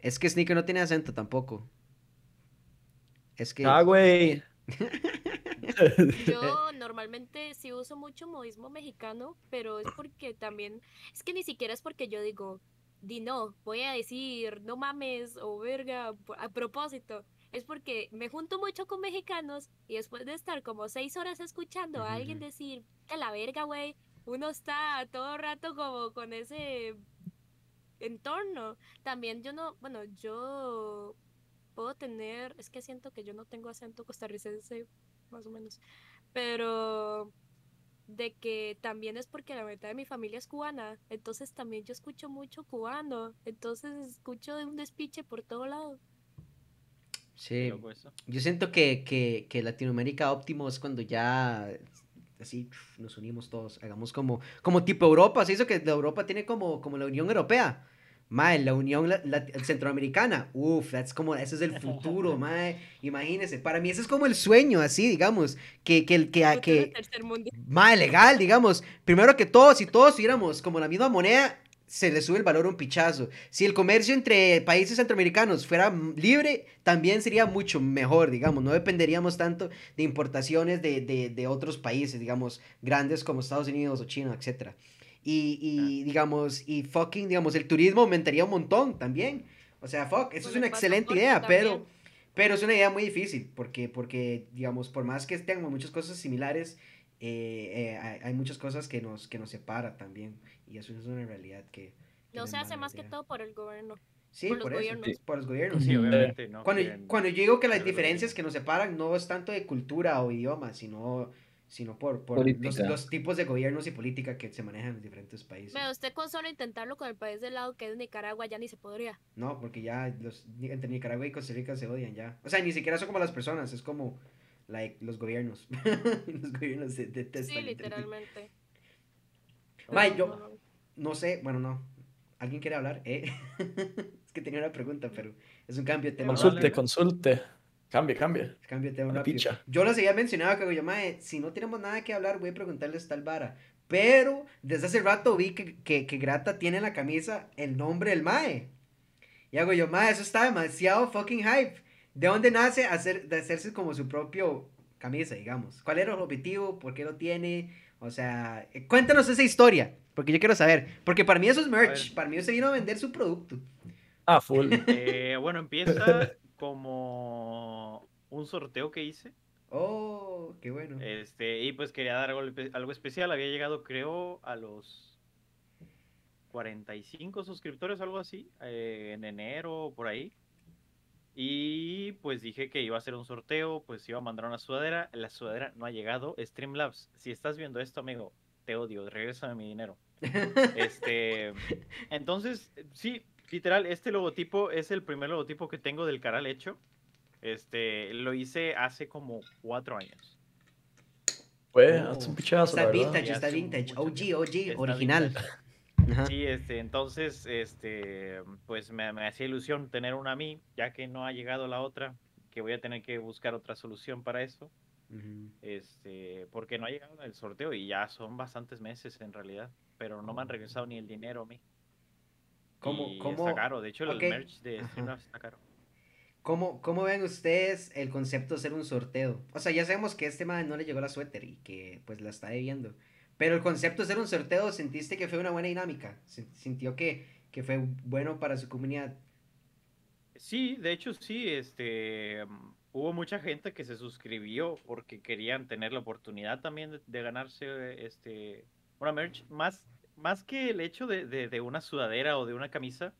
Es que Sneaker no tiene acento tampoco. Es que... Ah, güey. Yo normalmente sí uso mucho modismo mexicano, pero es porque también, es que ni siquiera es porque yo digo, di no, voy a decir no mames o verga a propósito. Es porque me junto mucho con mexicanos y después de estar como seis horas escuchando a alguien decir, a la verga, güey, uno está todo el rato como con ese entorno. También yo no, bueno, yo puedo tener, es que siento que yo no tengo acento costarricense, más o menos, pero de que también es porque la mitad de mi familia es cubana, entonces también yo escucho mucho cubano, entonces escucho de un despiche por todo lado. Sí. eso. Yo siento que, que, que Latinoamérica óptimo es cuando ya así nos unimos todos, hagamos como, como tipo Europa, se hizo que la Europa tiene como, como la Unión Europea. Mae, la Unión la- la- Centroamericana, uff, that's como, ese es el futuro, mae, imagínese, para mí ese es como el sueño, así, digamos, que, que, el- que, Futuro que. Mae, legal, digamos. Primero que todo, si todos tuviéramos como la misma moneda, se le sube el valor un pichazo. Si el comercio entre países centroamericanos fuera libre, también sería mucho mejor, digamos. No dependeríamos tanto de importaciones de, de, de otros países, digamos, grandes como Estados Unidos o China, etc. Y, y digamos, y fucking, digamos, el turismo aumentaría un montón también. O sea, fuck, eso es Con el una excelente idea, pero... también. Pero es una idea muy difícil, porque, porque digamos, por más que tengamos muchas cosas similares, eh, eh, hay, hay muchas cosas que nos, que nos separan también. Y eso es una realidad que... que No es se hace más que idea. todo por el gobierno. Sí, por los por, eso, gobiernos. por los gobiernos. Sí, sí. obviamente, ¿no? Cuando, cuando yo digo que las diferencias que nos separan no es tanto de cultura o idioma, sino, sino por, por los, los tipos de gobiernos y política que se manejan en los diferentes países. Pero usted con solo intentarlo con el país del lado que es Nicaragua ya ni se podría. No, porque ya los, entre Nicaragua y Costa Rica se odian ya. O sea, ni siquiera son como las personas, es como like, los gobiernos. los gobiernos se detestan. Sí, literalmente. Yo-. No sé, bueno, no. ¿Alguien quiere hablar? ¿Eh? es que tenía una pregunta, pero es un cambio de tema. Consulte, Consulte, Cambie, cambie. Cambio de tema Una rápido. picha. Yo les había mencionado que yo, mae, si no tenemos nada que hablar, voy a preguntarles tal vara. Pero desde hace rato vi que, que, que Grata tiene en la camisa el nombre del mae. Y hago yo, mae, eso está demasiado fucking hype. ¿De dónde nace hacer, de hacerse como su propio camisa, digamos? ¿Cuál era el objetivo? ¿Por qué lo tiene? O sea, eh, cuéntanos esa historia, porque yo quiero saber. Porque para mí eso es merch. Para mí se vino a vender su producto. Ah, full. Eh, bueno, empieza como un sorteo que hice. Oh, qué bueno. Este, y pues quería dar algo, algo especial. Había llegado, creo, a los 45 suscriptores, algo así, eh, en enero, por ahí. Y pues dije que iba a hacer un sorteo, pues iba a mandar una sudadera. La sudadera no ha llegado. Streamlabs, si estás viendo esto, amigo, te odio, regrésame mi dinero. Este, entonces, sí, literal, este logotipo es el primer logotipo que tengo del canal hecho. Este, lo hice hace como cuatro años. Oh, hace un pichazo, Está verdad. vintage, está vintage. OG. OG, original. vintage. Ajá. Sí, este, entonces, este, pues me, me hacía ilusión tener una a mí, ya que no ha llegado la otra, que voy a tener que buscar otra solución para eso, este, porque no ha llegado el sorteo y ya son bastantes meses en realidad, pero no me han regresado ni el dinero a mí. ¿Cómo- Y cómo? Está caro, de hecho Ok. el merch de. Streamlabs está caro. ¿Cómo, ¿Cómo ven ustedes el concepto de hacer un sorteo? O sea, ya sabemos que este man no le llegó la suéter y que pues la está debiendo. Pero el concepto de hacer un sorteo, ¿sentiste que fue una buena dinámica? ¿Se- ¿Sintió que, que fue bueno para su comunidad? Sí, de hecho sí, este, mm, hubo mucha gente que se suscribió porque querían tener la oportunidad también de, ganarse este, una merch, más, más que el hecho de- de una sudadera o de una camisa,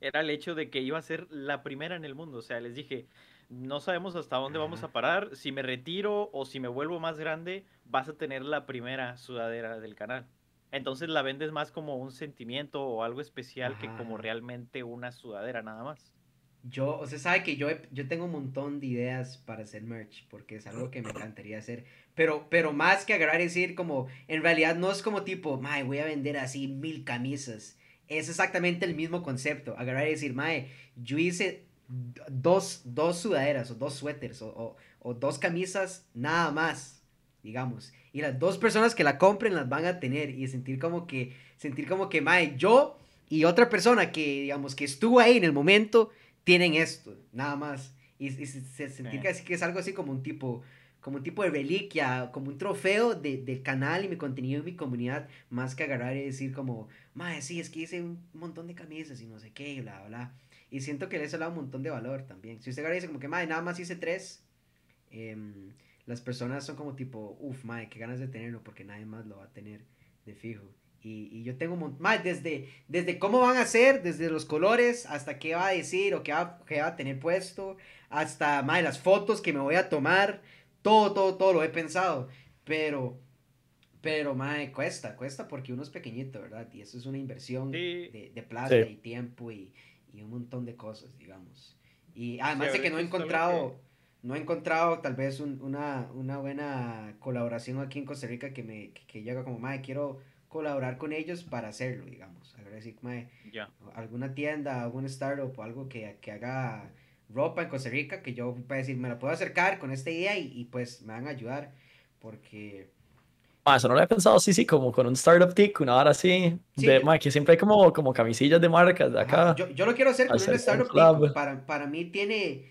era el hecho de que iba a ser la primera en el mundo, o sea, les dije, no sabemos hasta dónde vamos Ajá. a parar, si me retiro o si me vuelvo más grande, vas a tener la primera sudadera del canal. Entonces la vendes más como un sentimiento o algo especial que como Ajá. realmente una sudadera nada más. Yo, o sea, sabe que yo, yo tengo un montón de ideas para hacer merch, porque es algo que me encantaría hacer. Pero, pero más que agarrar y decir como, en realidad no es como tipo, mae, voy a vender así mil camisas. Es exactamente el mismo concepto. Agarrar y decir, mae, yo hice dos, dos sudaderas o dos suéteres o, o- o dos camisas nada más, digamos. Y las dos personas que la compren las van a tener y sentir como que, sentir como que, mae, yo y otra persona que, digamos, que estuvo ahí en el momento, tienen esto, nada más. Y, y se- se- sentir que es algo así como un tipo, como un tipo de reliquia, como un trofeo de, del canal y mi contenido y mi comunidad, más que agarrar y decir como, mae, sí, es que hice un montón de camisas y no sé qué, y bla, bla. Y siento que eso le da un montón de valor también. Si usted agarra y dice como que, mae, nada más hice tres, em, las personas son como tipo, uff, mae, qué ganas de tenerlo porque nadie más lo va a tener de fijo. Y, y yo tengo mae, desde, desde cómo van a ser, desde los colores, hasta qué va a decir o qué va, qué va a tener puesto, hasta, mae, las fotos que me voy a tomar, todo, todo, todo lo he pensado. Pero, pero, mae, cuesta, cuesta porque uno es pequeñito, ¿verdad? Y eso es una inversión Sí. de, de plata Sí. y tiempo y, y un montón de cosas, digamos. Y además de que no he encontrado, no he encontrado tal vez una, una buena colaboración aquí en Costa Rica que me que, llega como, madre, quiero colaborar con ellos para hacerlo, digamos. A decir, madre, alguna tienda, algún startup o algo que, que haga ropa en Costa Rica que yo pueda decir, me la puedo acercar con esta idea y, y pues me van a ayudar porque eso no lo he pensado, sí, sí, como con un startup tick, una hora así, de, que siempre hay como, como camisillas de marcas de acá. Yo, yo, lo quiero hacer con un startup tick, para, para mí tiene,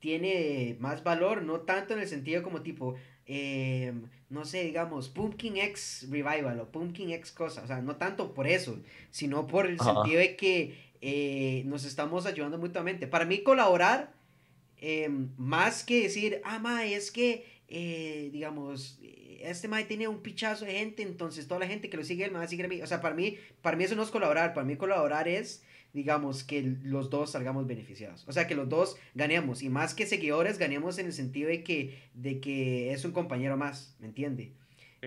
tiene más valor, no tanto en el sentido como tipo, em, no sé, digamos, Pumpkin X Revival o Pumpkin X cosa, o sea, no tanto por eso, sino por el sentido de que eh, nos estamos ayudando mutuamente. Para mí colaborar, em, más que decir, ah, ma, es que, eh, digamos, este mae tiene un pichazo de gente, entonces toda la gente que lo sigue, él me va a seguir a mí. O sea, para mí, para mí eso no es colaborar, para mí colaborar es, digamos, que los dos salgamos beneficiados. O sea, que los dos ganemos, y más que seguidores, ganemos en el sentido de que, de que es un compañero más, ¿me entiende?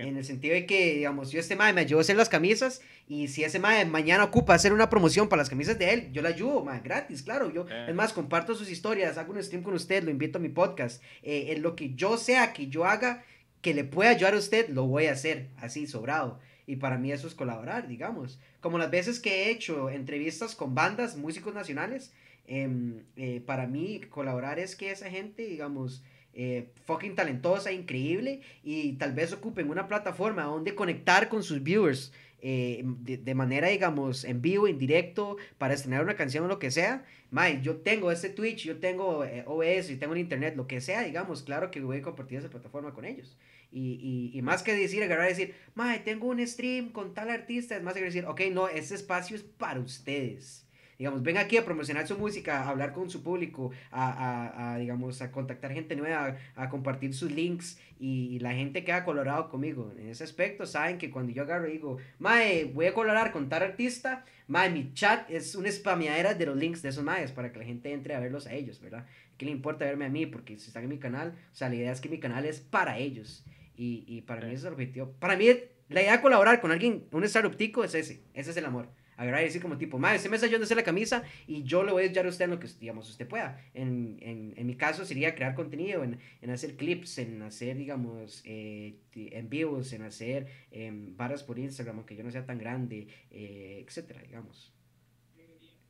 En el sentido de que, digamos, yo este mae me ayudó a hacer las camisas y si ese mae mañana ocupa hacer una promoción para las camisas de él, yo le ayudo, mae, gratis, claro. Yo, es más, comparto sus historias, hago un stream con usted, lo invito a mi podcast. Eh, en lo que yo sea que yo haga, que le pueda ayudar a usted, lo voy a hacer así, sobrado. Y para mí eso es colaborar, digamos. Como las veces que he hecho entrevistas con bandas, músicos nacionales, em, eh, para mí colaborar es que esa gente, digamos, eh, fucking talentosa, increíble, y tal vez ocupen una plataforma donde conectar con sus viewers eh, de, manera, digamos, en vivo, en directo, para estrenar una canción o lo que sea, Mae, yo tengo este Twitch, yo tengo eh, OS, yo tengo el internet, lo que sea, digamos, claro que voy a compartir esa plataforma con ellos. Y, y, más que decir, agarrar y decir, Mae, tengo un stream con tal artista, es más que decir, ok, no, ese espacio es para ustedes digamos, ven aquí a promocionar su música, a hablar con su público, a, a, a digamos, a contactar gente nueva, a, compartir sus links y, la gente que ha colaborado conmigo en ese aspecto saben que cuando yo agarro y digo, mae, voy a colaborar con tal artista, mae, mi chat es una spameadera de los links de esos maes para que la gente entre a verlos a ellos, ¿verdad? ¿Qué le importa verme a mí? Porque si están en mi canal, o sea, la idea es que mi canal es para ellos. Y, y para mí ese es el objetivo. Para mí, la idea de colaborar con alguien, un startup tico, es ese. Ese es el amor agarrar y decir como tipo, madre, usted me está ayudando a hacer la camisa y yo le voy a ayudar a usted en lo que, digamos, usted pueda. En, en, en mi caso sería crear contenido, en, en hacer clips, en hacer, digamos, eh, en vivos, en hacer eh, varas por Instagram, aunque yo no sea tan grande, eh, etcétera, digamos.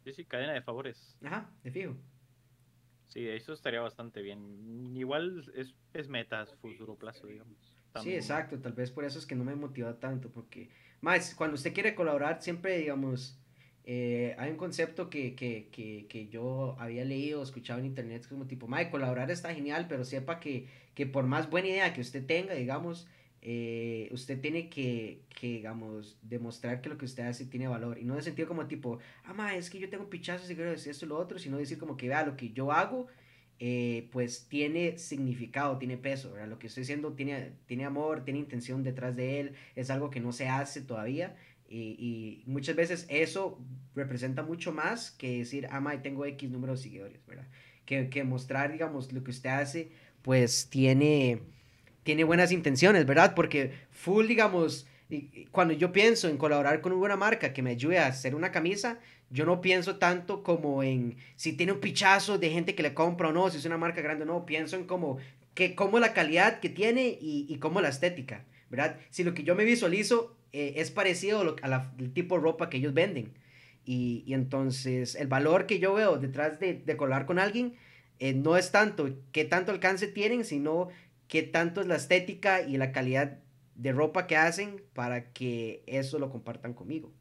Sí, sí, cadena de favores. Ajá, de fijo. Sí, eso estaría bastante bien. Igual es, es metas futuro plazo, digamos. Sí, exacto. Tal vez por eso es que no me motiva tanto, porque más, cuando usted quiere colaborar, siempre, digamos, eh, hay un concepto que, que, que, que, yo había leído, escuchado en internet, como tipo, mae, colaborar está genial, pero sepa que, que por más buena idea que usted tenga, digamos, eh, usted tiene que, que, digamos, demostrar que lo que usted hace tiene valor. Y no de sentido como tipo, ah, mae, es que yo tengo pichazos y quiero decir esto y lo otro, sino decir como que, vea, lo que yo hago eh, pues tiene significado, tiene peso. Lo que estoy diciendo tiene, tiene amor, tiene intención detrás de él, es algo que no se hace todavía y, muchas veces eso representa mucho más que decir, ama, y tengo X número de seguidores, ¿verdad? Que, que mostrar, digamos, lo que usted hace, pues tiene, tiene buenas intenciones, ¿verdad? Porque full, digamos, cuando yo pienso en colaborar con una buena marca que me ayude a hacer una camisa, yo no pienso tanto como en si tiene un pichazo de gente que le compra o no, si es una marca grande o no. Pienso en como, que, como la calidad que tiene y, y como la estética, ¿verdad? Si lo que yo me visualizo eh, es parecido al tipo de ropa que ellos venden. Y, y, entonces el valor que yo veo detrás de, de colar con alguien eh, no es tanto qué tanto alcance tienen, sino qué tanto es la estética y la calidad de ropa que hacen para que eso lo compartan conmigo.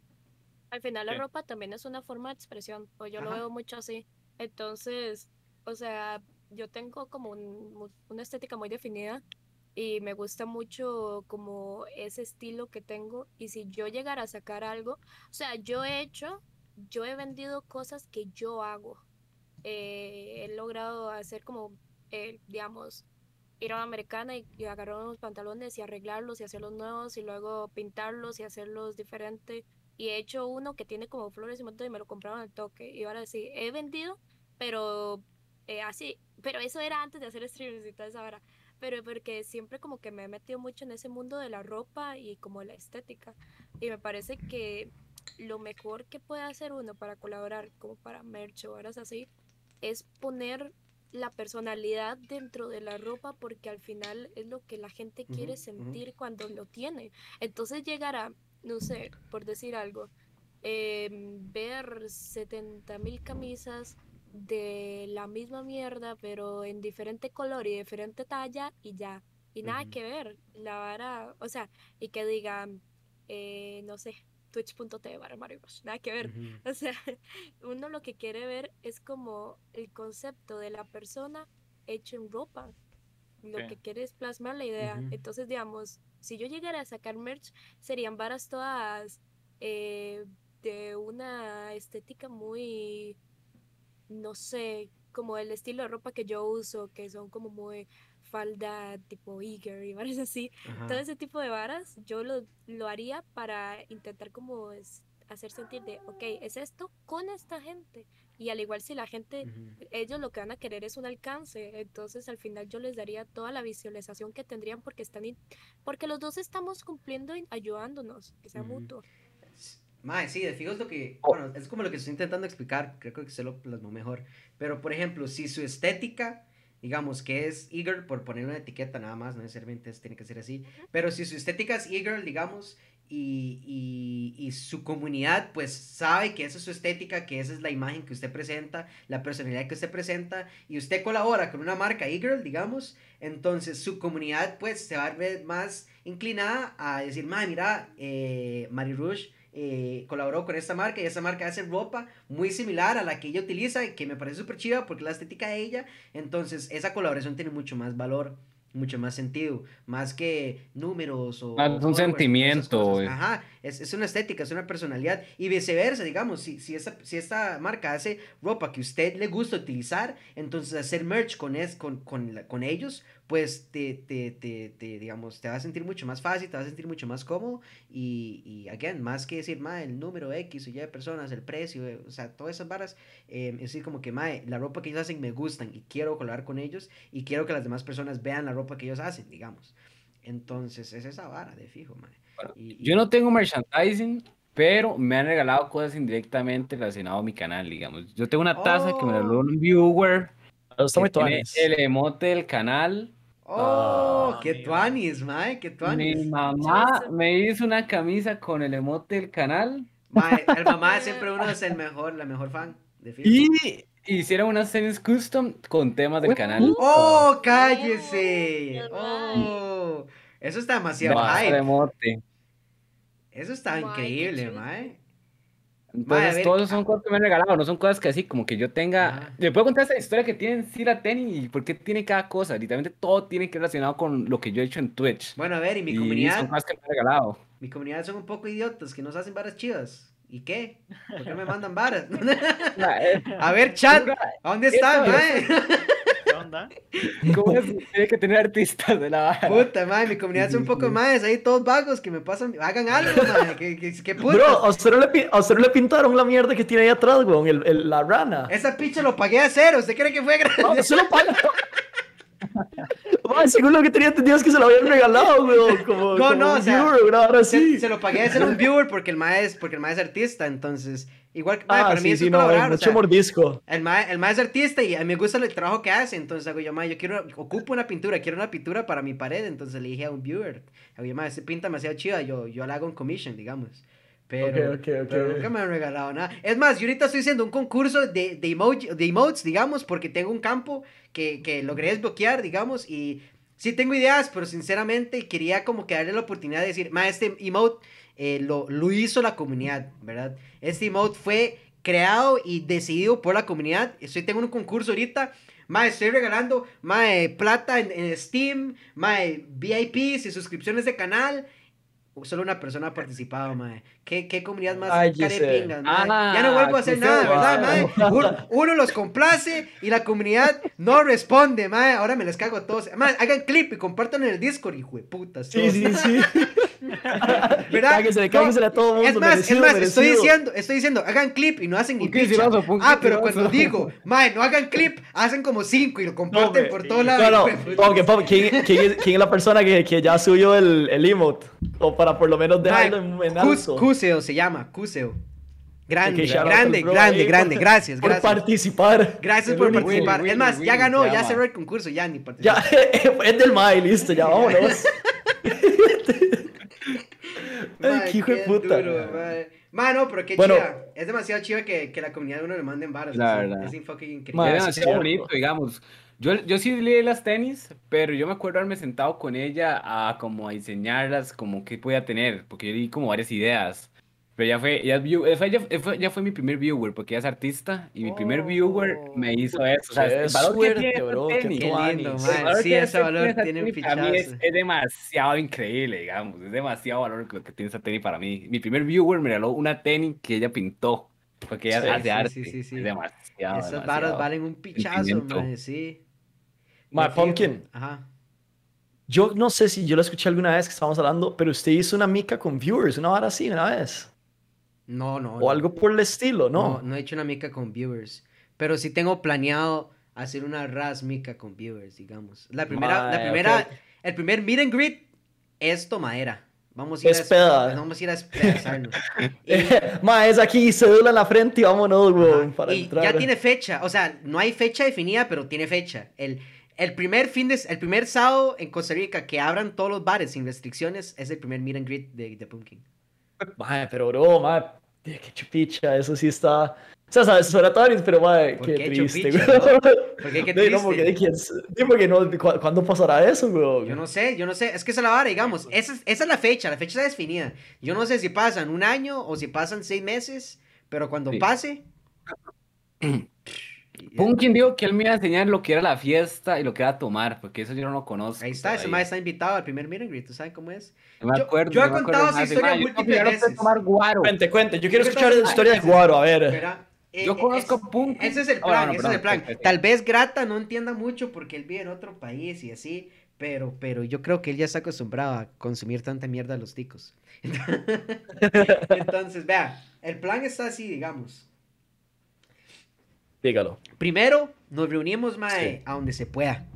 Al final la ropa también es una forma de expresión, o yo lo veo mucho así. Entonces, o sea, yo tengo como una estética muy definida y me gusta mucho como ese estilo que tengo y si yo llegara a sacar algo, o sea, yo he hecho, yo he vendido cosas que yo hago. Eh, he logrado hacer como, eh, digamos, ir a una americana y, y, agarrar unos pantalones y arreglarlos y hacerlos nuevos y luego pintarlos y hacerlos diferentes y he hecho uno que tiene como flores y montón y me lo compraron al toque. Y ahora sí, he vendido, pero eh, así, pero eso era antes de hacer streamers y toda esa hora. Pero porque siempre como que me he metido mucho en ese mundo de la ropa y como la estética. Y me parece que lo mejor que puede hacer uno para colaborar, como para merch o horas así, es poner la personalidad dentro de la ropa porque al final es lo que la gente quiere sentir cuando lo tiene. Entonces llegar a, no sé, por decir algo, em, ver 70 mil camisas de la misma mierda, pero en diferente color y diferente talla y ya. Y nada que ver. La vara, o sea, y que digan, eh, no sé, twitch.tv barra Mario. Nada que ver. O sea, uno lo que quiere ver es como el concepto de la persona hecho en ropa. Lo que quiere es plasmar la idea. Entonces, digamos, si yo llegara a sacar merch, serían varas todas eh, de una estética muy, no sé, como el estilo de ropa que yo uso, que son como muy falda tipo Eager y varas así. Ajá. Todo ese tipo de varas yo lo, lo haría para intentar como es- hacer sentir de, ok, es esto con esta gente. Y al igual si la gente, Ujú. ellos lo que van a querer es un alcance, entonces al final yo les daría toda la visualización que tendrían porque están, in- porque los dos estamos cumpliendo y ayudándonos, que sea Ujú. mutuo. Mae, sí, de fijo es lo que, Oh. bueno, es como lo que estoy intentando explicar, creo que se lo plasmó mejor, pero por ejemplo, si su estética, digamos que es eager, por poner una etiqueta nada más, no necesariamente es- tiene que ser así, pero si su estética es eager, digamos, y, y, y su comunidad pues sabe que esa es su estética, que esa es la imagen que usted presenta, la personalidad que usted presenta, y usted colabora con una marca eager, digamos, entonces su comunidad pues se va a ver más inclinada a decir, mira, eh, Mari Rouge eh, colaboró con esta marca y esa marca hace ropa muy similar a la que ella utiliza que me parece súper chiva porque la estética de ella, entonces esa colaboración tiene mucho más valor, mucho más sentido, más que números o... O un sentimiento. Ajá, es, es una estética, es una personalidad y viceversa, digamos, si, si, esta, si esta marca hace ropa que a usted le gusta utilizar, entonces hacer merch con, es, con, con, con ellos, pues te, te, te, te, digamos, te va a sentir mucho más fácil, te va a sentir mucho más cómodo y, y again, más que decir, mae, el número X o Y de personas, el precio, eh, o sea, todas esas varas, eh, es decir, como que, mae, la ropa que ellos hacen me gustan y quiero colaborar con ellos y quiero que las demás personas vean la ropa que ellos hacen, digamos. Entonces, es esa vara de fijo, mae. Y- y- Yo no tengo merchandising, pero me han regalado cosas indirectamente relacionadas a mi canal, digamos. Yo tengo una taza que me regaló Oh. un viewer Pero está que muy tiene el emote del canal. ¡Oh! Ah, ¡Qué mira. tuanis, mae! ¡Qué Mi tuanis! mamá Chuzo. me hizo una camisa con el emote del canal Mae, el mamá siempre uno es el mejor, la mejor fan de y hicieron unas series custom con temas del canal. ¡Oh, cállese! Oh, ¡Oh! Eso está demasiado emote. Eso está increíble, mae. Entonces, todos son cosas que me han regalado, no son cosas que así, como que yo tenga. Ajá. Le puedo contar esta historia que tienen sí la tenis y por qué tiene cada cosa. Literalmente todo tiene que ver relacionado con lo que yo he hecho en Twitch. Bueno, a ver, y mi y son comunidad, cosas que me han regalado. mi comunidad son un poco idiotas que nos hacen varas chivas. ¿Y qué? ¿Por qué me mandan varas? A ver, chat, ¿a dónde está, Esto mae? ¿Qué onda? ¿Cómo es? Tiene que tener artistas de la vara. Puta, mae, mi comunidad son un poco más ahí, todos vagos que me pasan, hagan algo, mae. ¿Qué, qué, qué putas? Bro, a usted, no le, a usted no le pintaron la mierda que tiene ahí atrás, weón, el, el- la rana. Esa picha lo pagué a cero, ¿usted cree que fue No, gratis? se lo paga. Mae, según lo que tenía entendido es que se lo habían regalado, weón. Como, No, como no, un o sea, viewer, una vara así. Se, se lo pagué a ser un viewer porque el mae es, porque el mae es artista, entonces, igual, mae, Ah, para mí sí, sí, es no, colaborar, o mucho sea, mordisco. el mae, el mae es artista y a mí me gusta el trabajo que hace, entonces hago yo, mae, yo quiero, ocupo una pintura, quiero una pintura para mi pared, entonces le dije a un viewer, hago yo, mae, este pinta demasiado chida, yo, yo le hago un commission, digamos, pero, Ok, ok, ok. pero nunca me han regalado nada. Es más, yo ahorita estoy haciendo un concurso de, de, emoji, de emotes, digamos, porque tengo un campo que, que logré desbloquear, digamos, y sí tengo ideas, pero sinceramente quería como que darle la oportunidad de decir, ma, este emote eh, lo, lo hizo la comunidad, ¿verdad? Este emote fue creado y decidido por la comunidad. Estoy tengo un concurso ahorita. Ma, estoy regalando ma, eh, plata en, en Steam, ma, eh, VIPs y suscripciones de canal. Solo una persona ha participado, mae. ¿Qué, qué comunidad más Ay, carepingas, mae? Ah, ya no vuelvo a hacer nada, ¿verdad, mae. mae? Uno, uno los complace y la comunidad no responde, mae. Ahora me les cago a todos. Mae, hagan clip y compartan en el Discord, hijo de putas. Sí, sí, sí. ¿Verdad? Cáguesele, a todo mundo. Es más, merecido, es más, estoy diciendo, estoy diciendo, hagan clip y no hacen ni picha. Ah, pero cuando digo, mae, no hagan clip, hacen como cinco y lo comparten No, por todos lados. No, no, ¿quién, quién es, quién es la persona que, que ya subió el, el emote? O para por lo menos dejarlo en, alto. Cuseo se llama, Cuseo. Grande, grande, grande, ahí grande. por- Gracias, Por gracias. participar. Gracias por participar. Willy, es más, Willy, ya ganó, ya cerró el concurso, ya ni participó. Ya, es del Mae, listo, ya vámonos. Ay, qué hijo de puta. duro, no, pero qué Bueno. chiva. Es demasiado chiva que, que la comunidad de uno le manden varas. La verdad. Es un fucking increíble. Mae, Era eso demasiado es bonito, digamos. Yo, yo sí leí las tenis, pero yo me acuerdo haberme sentado con ella a como a diseñarlas, como que podía tener, porque yo di como varias ideas. Pero ya fue, view- ella fue, ella fue- ella fue mi primer viewer, porque ella es artista, y mi primer viewer me hizo eso. O sea, el valor que suerte, tiene bro, tuanis. lindo, Sí, que ese valor tiene un para mí es, es demasiado increíble, digamos. Es demasiado valor lo que tiene esa tenis para mí. Mi primer viewer me regaló una tenis que ella pintó, porque ella Sí, hace sí, arte. sí, sí, sí. Es demasiado, Esas varas demasiado. valen un pichazo, mae, sí. Fijo. Pumpkin, Ajá. yo no sé si yo lo escuché alguna vez que estábamos hablando, pero usted hizo una mica con viewers, una vara así, una vez. No, no. O no. algo por el estilo, No, ¿no? no he hecho una mica con viewers. Pero sí tengo planeado hacer una ras mica con viewers, digamos. La primera, la primera, ok. el primer meet and greet es tomadera. Vamos a ir Es a. Vamos a ir a despedazarnos. Y- Mae, es aquí, cédula en la frente y vámonos, weón, para y entrar. ya tiene fecha, o sea, no hay fecha definida, pero tiene fecha. El, el primer fin de, el primer sábado en Costa Rica que abran todos los bares sin restricciones es el primer meet and greet de, de Pumpkin. Mae, pero bro, mae, qué chupicha, eso sí está... O sea, sabes, tan, pero ¿Por qué, qué triste, chupicha, weón. ¿Por qué? Qué Sí, no, triste. porque, quién porque no, ¿cu- ¿cuándo pasará eso, weón? Yo no sé, yo no sé, es que esa es la vara, digamos, esa, es- esa es la fecha, la fecha está definida. Yo no sé si pasan un año o si pasan seis meses, pero cuando Sí. pase... Punkin dijo que él me iba a enseñar lo que era la fiesta y lo que era tomar, porque eso yo no lo conozco. Ahí está, ese todavía. mae está invitado al primer meet and greet, ¿tú sabes cómo es? No me Yo- acuerdo, yo he no me contado acuerdo esa más. historia yo múltiples a veces. tomar guaro. Cuente, cuente, yo quiero Yo escuchar la historia de Guaro, a ver. Eh, Yo eh, conozco es- a Punkin. Ese es el Ah, plan, bueno, ese perdón, es el plan. sí. Tal vez Grata no entienda mucho porque él vive en otro país y así, pero, pero yo creo que él ya está acostumbrado a consumir tanta mierda a los ticos. Entonces, vea, el plan está así, digamos. Dígalo. Primero, nos reunimos, mae, Sí. a donde se pueda.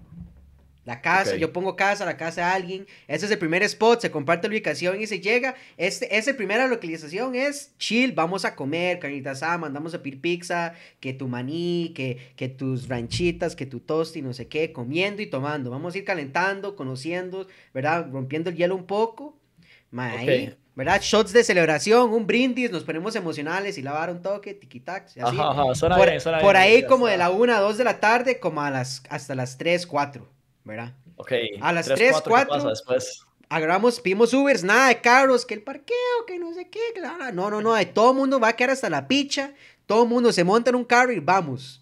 La casa, Ok. yo pongo casa, la casa de alguien. Ese es el primer spot, se comparte la ubicación y se llega. Este, esa primera localización es chill, vamos a comer, carnita asada, mandamos a pedir pizza, que tu maní, que, que tus ranchitas, que tu tosti, no sé qué, comiendo y tomando. Vamos a ir calentando, conociendo, ¿verdad? Rompiendo el hielo un poco. Mae, ahí, Ok. ¿Verdad? Shots de celebración, un brindis, nos ponemos emocionales y lavar un toque, tiquitax, y así Ajá, ajá, suena por, bien, suena por bien, ahí como de la 1 a 2 de la tarde, como a las, hasta las 3, 4, ¿verdad? Ok. A las tres, tres, cuatro, ¿qué cuatro. pasa después? Agarramos, pedimos Ubers, nada de carros, que el parqueo, que no sé qué, la- no, no, no, todo el mundo va a quedar hasta la picha, todo el mundo se monta en un carro y vamos.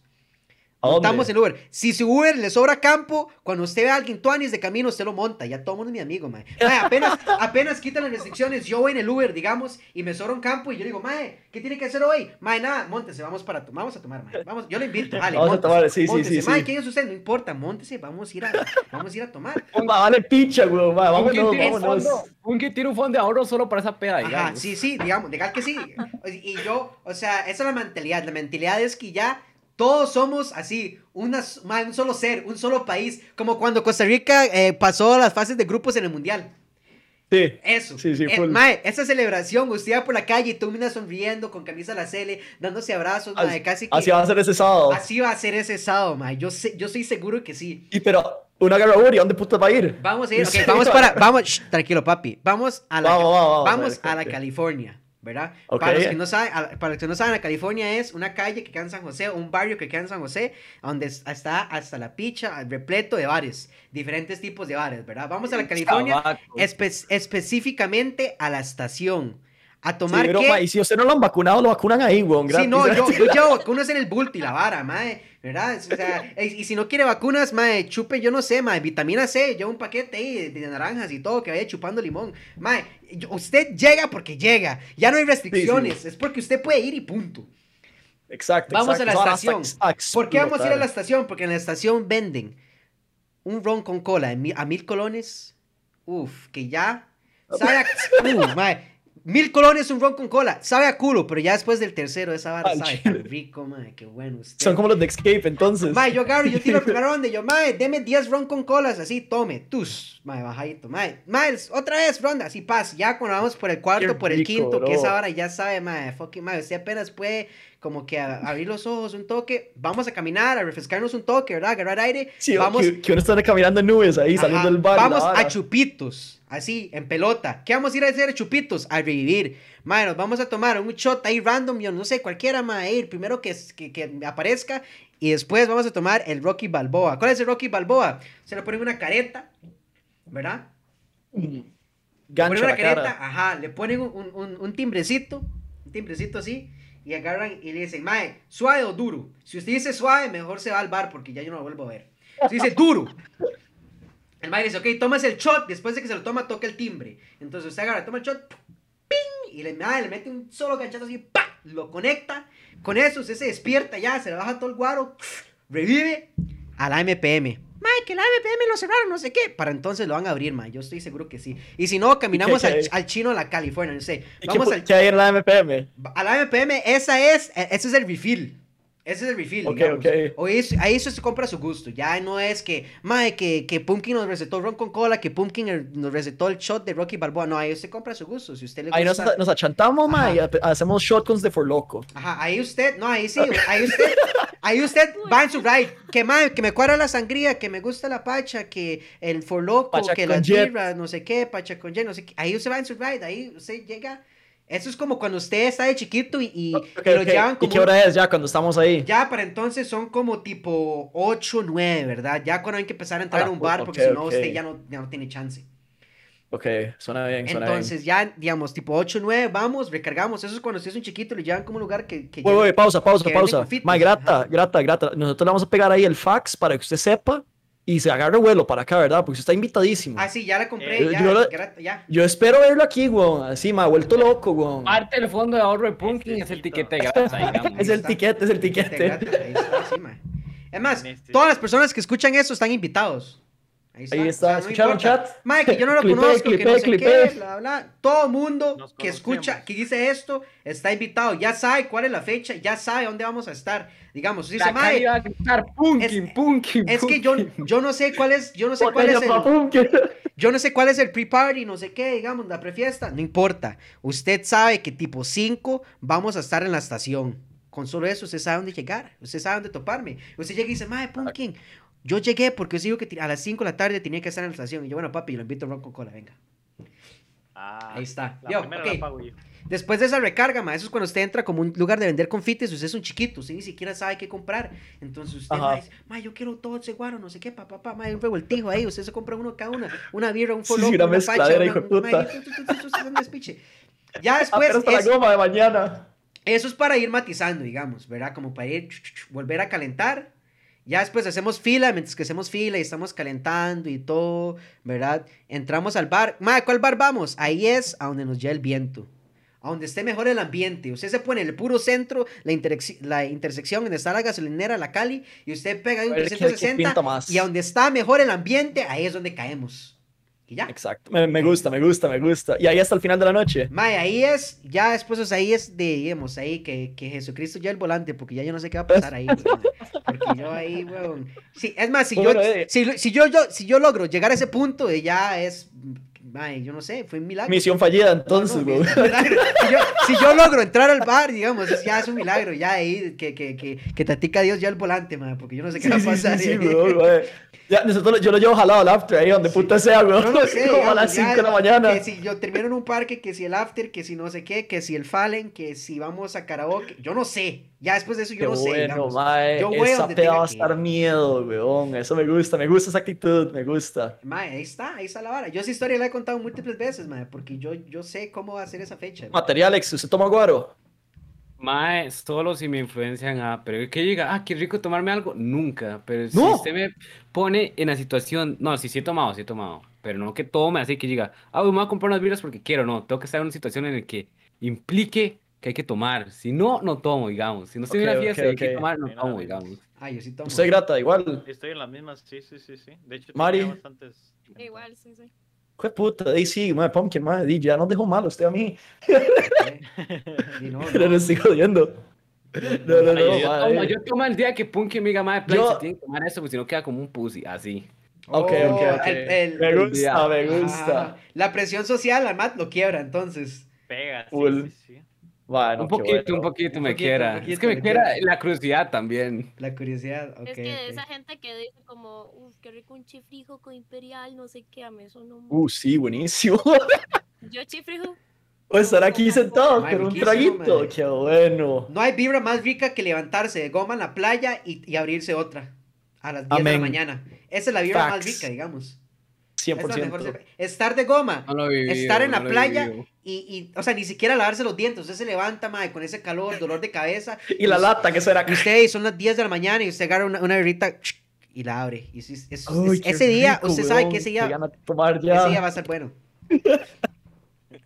¿A? Montamos el Uber. Si su Uber le sobra campo, cuando usted ve a alguien tuanis de camino, usted lo monta. Ya todo el mundo es mi amigo, mae. Mae, apenas, apenas quitan las restricciones, yo voy en el Uber, digamos, y me sobra un campo y yo digo, mae, ¿qué tiene que hacer hoy? Mae, nada, montese, vamos para to- vamos a tomar, mae. Vamos, yo lo invito, dale, Vamos a móntese, tomar, sí, sí, móntese. sí, Mae, sí. ¿quién es usted? No importa, montese, vamos a ir a, vamos a ir a tomar. Va, vale picha, weón. Va, vámonos, un vámonos. fondo, Punkin tiene un fondo de ahorro solo para esa peda, Ajá, digamos. sí, sí, digamos, legal que sí. Y yo, o sea, esa es la mentalidad. La mentalidad es que ya todos somos así, una, un solo ser, un solo país. Como cuando Costa Rica eh, pasó las fases de grupos en el mundial. Sí. Eso. Sí, sí, Eh, mae, esa celebración, usted va por la calle y tú miras sonriendo, con camisa a la Cele, dándose abrazos, mae, Así, casi que. así va a ser ese sábado. así va a ser ese sábado, mae. Yo, sé, yo estoy seguro que sí. Y pero, una guerra Uri, ¿a dónde puta va a ir? Vamos a ir, vamos va. para, vamos, shh, tranquilo papi, vamos a la, Vamos, vamos, vamos, a la. California, ¿verdad? Para los que no saben, para los que no saben, la California es una calle que queda en San José, un barrio que queda en San José, donde es- está hasta la picha, repleto de bares, diferentes tipos de bares, ¿verdad? Vamos a la California, espe- específicamente a la estación, a Sí, tomar pero, ma, y si usted no lo han vacunado, lo vacunan ahí, weón. Sí, gratis. no, yo, yo llevo vacunas en el bulto y la vara, mae, ¿verdad? O sea, y, si no quiere vacunas, mae, chupe, yo no sé, mae, vitamina C, llevo un paquete ahí de, de naranjas y todo, que vaya chupando limón. Mae, usted llega porque llega, ya no hay restricciones, es porque usted puede ir y punto. Exacto. Vamos a la exacto. Ahora hasta estación. ex- ¿Por qué vamos a ir a la estación? Porque en la estación venden un ron con cola a mil colones, uf, que ya, sabe a- uh, mae, Mil colones un ron con cola. Sabe a culo, pero ya después del tercero, esa vara Al sabe tan rico, mae. Qué bueno usted. Son como los de Escape, entonces. Mae, yo agarro, yo tiro el primer ronda y yo, mae, deme 10 ron con colas, así, tome, tus, mae, bajadito, mae, Miles, otra vez, ronda, así, paz, ya cuando vamos por el cuarto, Qué por el rico, quinto, que esa hora ya sabe, mae, fucking, mae, usted apenas puede como que a- abrir los ojos un toque, vamos a caminar, a refrescarnos un toque, ¿verdad? Agarrar aire, Sí, vamos, que, que uno está caminando en nubes ahí, Ajá, saliendo del bar. Vamos vara. a chupitos, así, en pelota. ¿Qué vamos a ir a hacer chupitos? A revivir. Mae, nos vamos a tomar un shot ahí random, yo no sé, cualquiera, mae, ir primero que, que, que aparezca. Y después vamos a tomar el Rocky Balboa. ¿Cuál es el Rocky Balboa? Se le ponen una careta, ¿verdad? Le Gancho ponen a una careta, cara. ajá, le ponen un- un- un timbrecito, un timbrecito así, y agarran y le dicen, mae, suave o duro. Si usted dice suave, mejor se va al bar porque ya yo no lo vuelvo a ver. Si dice duro, el mae dice, ok, tomas el shot, después de que se lo toma, toca el timbre. Entonces usted agarra, toma el shot, ¡ping! y le, mae, le mete un solo ganchazo así, ¡pa! Lo conecta. Con eso usted se despierta ya, se le baja todo el guaro, revive a la MPM. Mae, que la MPM lo cerraron, no sé qué. Para entonces lo van a abrir, mae. Yo estoy seguro que sí. Y si no, caminamos al, chino a la California, no sé. ¿Y Vamos qué, al, qué hay en la MPM? a la MPM, esa es, e- ese es el refill. Ese es el refill, Ok, digamos. ok. O es- ahí eso se compra a su gusto. Ya no es que, mae, que, que Pumpkin nos recetó ron con cola, que Pumpkin el- nos recetó el shot de Rocky Balboa. No, ahí usted compra a su gusto. Si usted le Ahí nos, gusta... nos achantamos, ma, y Ajá. ha- hacemos shotguns de For Loco. Ajá, ahí usted, no, ahí sí, ahí usted, ahí usted va en su ride, que mae, que me cuadra la sangría, que me gusta la pacha, que el for loco, Pacha que jet. birras, no sé qué, pacha con jet, no sé qué, ahí usted va en su ride, ahí usted llega, eso es como cuando usted está de chiquito y, y, Ok, y lo ok. llevan ¿Y como, qué hora es ya cuando estamos ahí? ya para entonces son como tipo 8, 9, ¿verdad? Ya cuando hay que empezar a entrar Ah, a un bar, porque ok, si no usted ya no, ya no tiene chance. Ok, suena bien, suena Entonces ya, digamos, tipo 8, 9, vamos, recargamos, eso es cuando usted es un chiquito, lo llevan como un lugar que... que bien. Uy, uy, pausa, pausa, que pausa. confites, Ma, grata, ajá. grata, grata. Nosotros le vamos a pegar ahí el fax para que usted sepa y se agarre vuelo para acá, ¿verdad? Porque usted está invitadísimo. Ah, sí, ya la compré, Eh, ya, yo ya. Espero verlo aquí, weón. Así, me ha vuelto loco, weón. Parte del fondo de ahorro de Pumpkin es el tiquete. Es el está. tiquete, es el Te tiquete. Es más, Este- todas las personas que escuchan eso están invitados. Ahí está. Ahí o está, sea, ¿escucharon, chat? Que yo no lo Clipé, conozco, que no clipé, sé clipé. qué, bla, bla. Todo mundo que escucha, que dice esto, está invitado. Ya sabe cuál es la fecha, ya sabe dónde vamos a estar. Digamos, dice, mae, a gritar es- que yo, Pumpkin". yo no sé cuál es, yo no sé cuál es el... Yo no sé cuál es el pre-party, no sé qué, digamos, la prefiesta, no importa. Usted sabe que tipo 5 vamos a estar en la estación. Con solo eso, usted sabe dónde llegar, usted sabe dónde toparme. Usted llega y dice, Mae, Pumpkin, yo llegué porque yo digo que a las 5 de la tarde tenía que estar en la estación. Y yo, bueno, papi, lo invito a ron con cola, venga. Ah, Ahí está. La Yo, primera ok. la pago yo. Después de esa recarga, ma, eso es cuando usted entra como un lugar de vender confites, usted es un chiquito, usted ni siquiera sabe qué comprar. Entonces usted ma, dice, ma, yo quiero todo ese guaro, no sé qué, papá, papá, ma, hay un revoltijo ahí, usted se compra uno cada una, una birra, un Sí, follow, una una mezcladera, pacha, hijo una, ma, puta. Ya después, Apenas para es- la goma de mañana. eso es para ir matizando, digamos, ¿verdad? Como para ir, volver a calentar. Ya después hacemos fila, mientras que hacemos fila y estamos calentando y todo, ¿verdad? Entramos al bar. Ma, ¿cuál bar vamos? Ahí es a donde nos lleva el viento. A donde esté mejor el ambiente. Usted se pone en el puro centro, la, interexi- la intersección donde está la gasolinera, la Cali, y usted pega ahí un A ver qué- qué 360 pinta más. y a donde está mejor el ambiente, ahí es donde caemos. Y ya. Exacto. Me, me gusta, me gusta, me gusta. Y ahí hasta el final de la noche. Mae, ahí es, ya después, o sea, ahí es de, digamos, ahí que, que Jesucristo ya el volante, porque ya yo no sé qué va a pasar ahí. Porque yo ahí, weón. Sí, es más, si yo, Bueno, eh. si, si yo, yo, si yo logro llegar a ese punto, de ya es, mae, yo no sé, fue un milagro. Misión fallida, No, no, entonces, es un milagro. Si yo, si yo logro entrar al bar, digamos, es, ya es un milagro, ya ahí, que, que, que, que tatica Dios ya el volante, mae, porque yo no sé qué Sí, va a pasar. sí, sí, weón. Ya, nosotros, yo lo llevo jalado al after ahí donde puta sea, weón. No sé. Como a digamos, las ya 5 de la mañana. Que si yo termino en un parque, que si el after, que si no sé qué, que si el Fallen, que si vamos a karaoke. Yo no sé. Ya después de eso yo Qué no sé. bueno, digamos. mae. Yo voy a Esa peda va a estar miedo, weón. Eso me gusta, me gusta esa actitud, me gusta. Mae, ahí está, ahí está la vara. Yo esa historia la he contado múltiples veces, mae, porque yo, yo sé cómo va a ser esa fecha. mae. Materialex, ¿usted toma guaro? Mae, solo si me influencian a, pero que diga, ah, qué rico tomarme algo, nunca. Pero si No. usted me pone en la situación, no, sí, sí he tomado, sí he tomado, pero no que tome así que diga, ah, me voy a comprar unas birras porque quiero, no, tengo que estar en una situación en la que implique que hay que tomar. Si no, no tomo, digamos. Si no estoy en Ok, una fiesta y hay que ok. tomar, no tomo, digamos. Ah, yo sí tomo. ¿Usted grata igual? Estoy en las mismas, sí, sí, sí, sí. De hecho, Mari. tenía bastantes. Igual, sí, sí. Qué puta, ahí sí, mae, Pumpkin, di, ya nos dejó mal usted a mí. Y no, Pero no. le estoy jodiendo. No, no, no, yo, tomo, yo tomo el día que Punky me diga, madre, play, Yo- se tiene que tomar eso, porque si no queda como un pussy, así. Ok, Oh, ok, ok. el- el- me gusta, Ajá. me gusta. Ajá. La presión social, al Matt lo quiebra, entonces. Pega, sí, sí, sí. Bueno, un poquito, bueno. un poquito Un me poquito, quiera. un es poquito que me me quiera quiera. la curiosidad también. La curiosidad, ok. es que ok. esa gente que dice como, uff, qué rico un chifrijo con imperial, no sé qué, a mí eso no... Uh, sí, buenísimo. Yo chifrijo, O estar aquí sentado con un traguito. mae. Qué bueno. No hay vibra más rica que levantarse de goma en la playa y, y abrirse otra a las 10 de la Amén. mañana. Esa es la vibra más Facts. rica, digamos. 100%. cerve- Estar de goma No lo he vivido, Estar en no la playa y, y, o sea, ni siquiera lavarse los dientes. Usted se levanta, mae, con ese calor, dolor de cabeza. Y la lata, que será? Y usted, y son las 10 de la mañana y usted agarra una, una birrita y la abre. Y es- es- es- Ay, qué ese día, usted sabe que ese qué día, tomar ese día ya. va a estar bueno.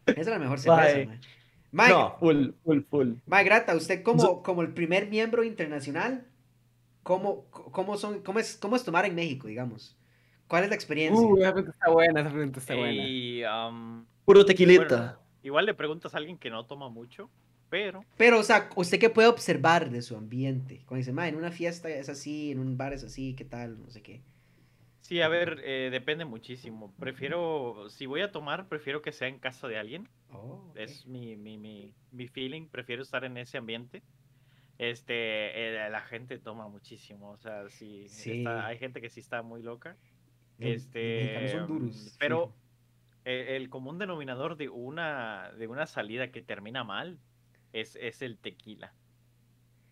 Esa es la mejor cerveza, Mae. Mae, No, full, full, full. Mae, Grata, usted como, como el primer miembro internacional, ¿cómo, cómo, son, cómo, es, ¿cómo es tomar en México, digamos? ¿Cuál es la experiencia? Uh, esa pregunta está buena, esa pregunta está buena. Y, um, Puro tequilita. bueno, igual le preguntas a alguien que no toma mucho, pero Pero, o sea, ¿usted qué puede observar de su ambiente? Cuando dice, mae, en una fiesta es así, en un bar es así, ¿qué tal? No sé qué. sí, a ver, eh, depende muchísimo. Prefiero, si voy a tomar, prefiero que sea en casa de alguien. Oh. Es mi, mi, mi, mi feeling, prefiero estar en ese ambiente. Este, eh, la gente toma muchísimo, o sea, sí, Sí. está- hay gente que sí está muy loca. Este, son duros. pero el común denominador de una, de una salida que termina mal es, es el tequila.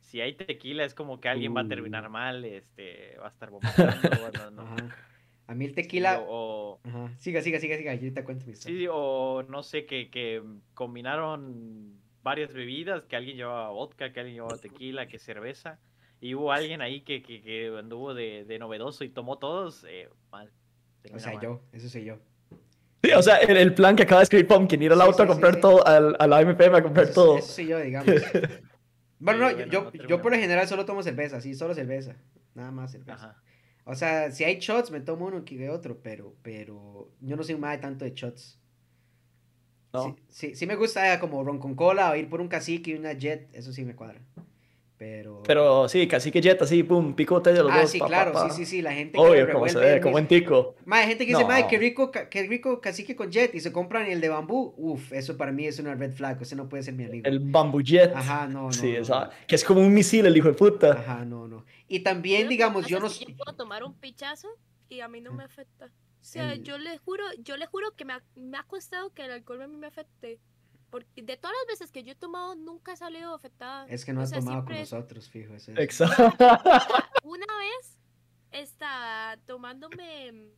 Si hay tequila es como que alguien va a terminar mal, este, va a estar vomitando, no. Ajá. A mí el tequila... o, o- Ajá. Siga, siga, siga, siga. Yo ahorita cuento mi historia. sí, o no sé, que, que combinaron varias bebidas, que alguien llevaba vodka, que alguien llevaba tequila, que cerveza, y hubo alguien ahí que, que, que anduvo de, de novedoso y tomó todos, eh, mal. O sea, mal. yo, eso soy yo. Sí, o sea, el, el plan que acaba de escribir Pumpkin, ir al Sí, auto sí, a comprar sí, sí. todo, al, a la MPM a comprar Eso, todo. eso soy yo, digamos. Bueno, no, bueno, yo, no yo por lo general solo tomo cerveza, sí, solo cerveza. Nada más cerveza. Ajá. O sea, si hay shots, me tomo uno que otro, pero, pero yo no soy un mae tanto de shots. No. Sí, sí, sí me gusta como ron con cola o ir por un cacique y una jet, eso sí me cuadra. Pero... Pero sí, casi que jet, así, pum, picote de los Ah, dos. sí, pa, pa, claro, pa. sí, sí, sí, la gente que Obvio, como se ve, como en tico. Mae, gente que dice, No. mae, qué rico, qué rico cacique con jet y se compran el de bambú. Uf, eso para mí es una red flag, ese no puede ser mi amigo. El bamboo jet. Ajá, no, no. sí, no, esa- no. que es como un misil, el hijo de puta. Ajá, no, no. Y también, que digamos, yo no... que Yo puedo tomar un pichazo y a mí no me afecta. O sea, El- yo le juro, yo le juro que me ha, me ha costado que el alcohol a mí me afecte. Porque de todas las veces que yo he tomado, nunca he salido afectada. Es que no O has sea, tomado con nosotros, fijo. eso es. Exacto. Una vez estaba tomándome,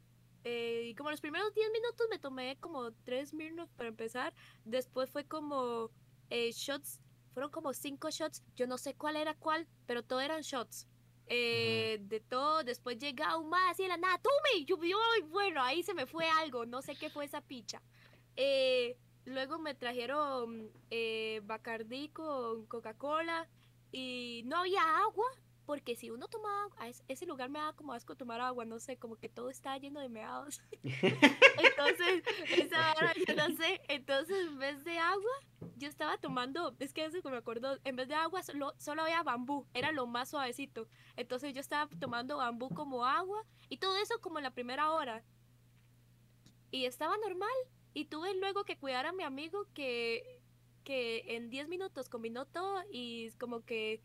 eh, y como los primeros 10 minutos me tomé como 3 minutos para empezar. Después fue como eh, shots, fueron como 5 shots. Yo no sé cuál era cuál, pero todo eran shots. Eh, de todo, después llega un más así de la nada, tome, y yo, yo, bueno, ahí se me fue algo, no sé qué fue esa picha. Eh, luego me trajeron eh, Bacardí con Coca-Cola y no había agua, porque si uno tomaba, a es- ese lugar me daba como asco tomar agua, no sé, como que todo estaba lleno de meados. Entonces, esa hora yo no sé, entonces en vez de agua, yo estaba tomando, es que eso que me acuerdo, en vez de agua solo, solo había bambú, era lo más suavecito. Entonces yo estaba tomando bambú como agua y todo eso como en la primera hora. Y estaba normal. Y tuve luego que cuidar a mi amigo que, que en 10 minutos combinó todo y como que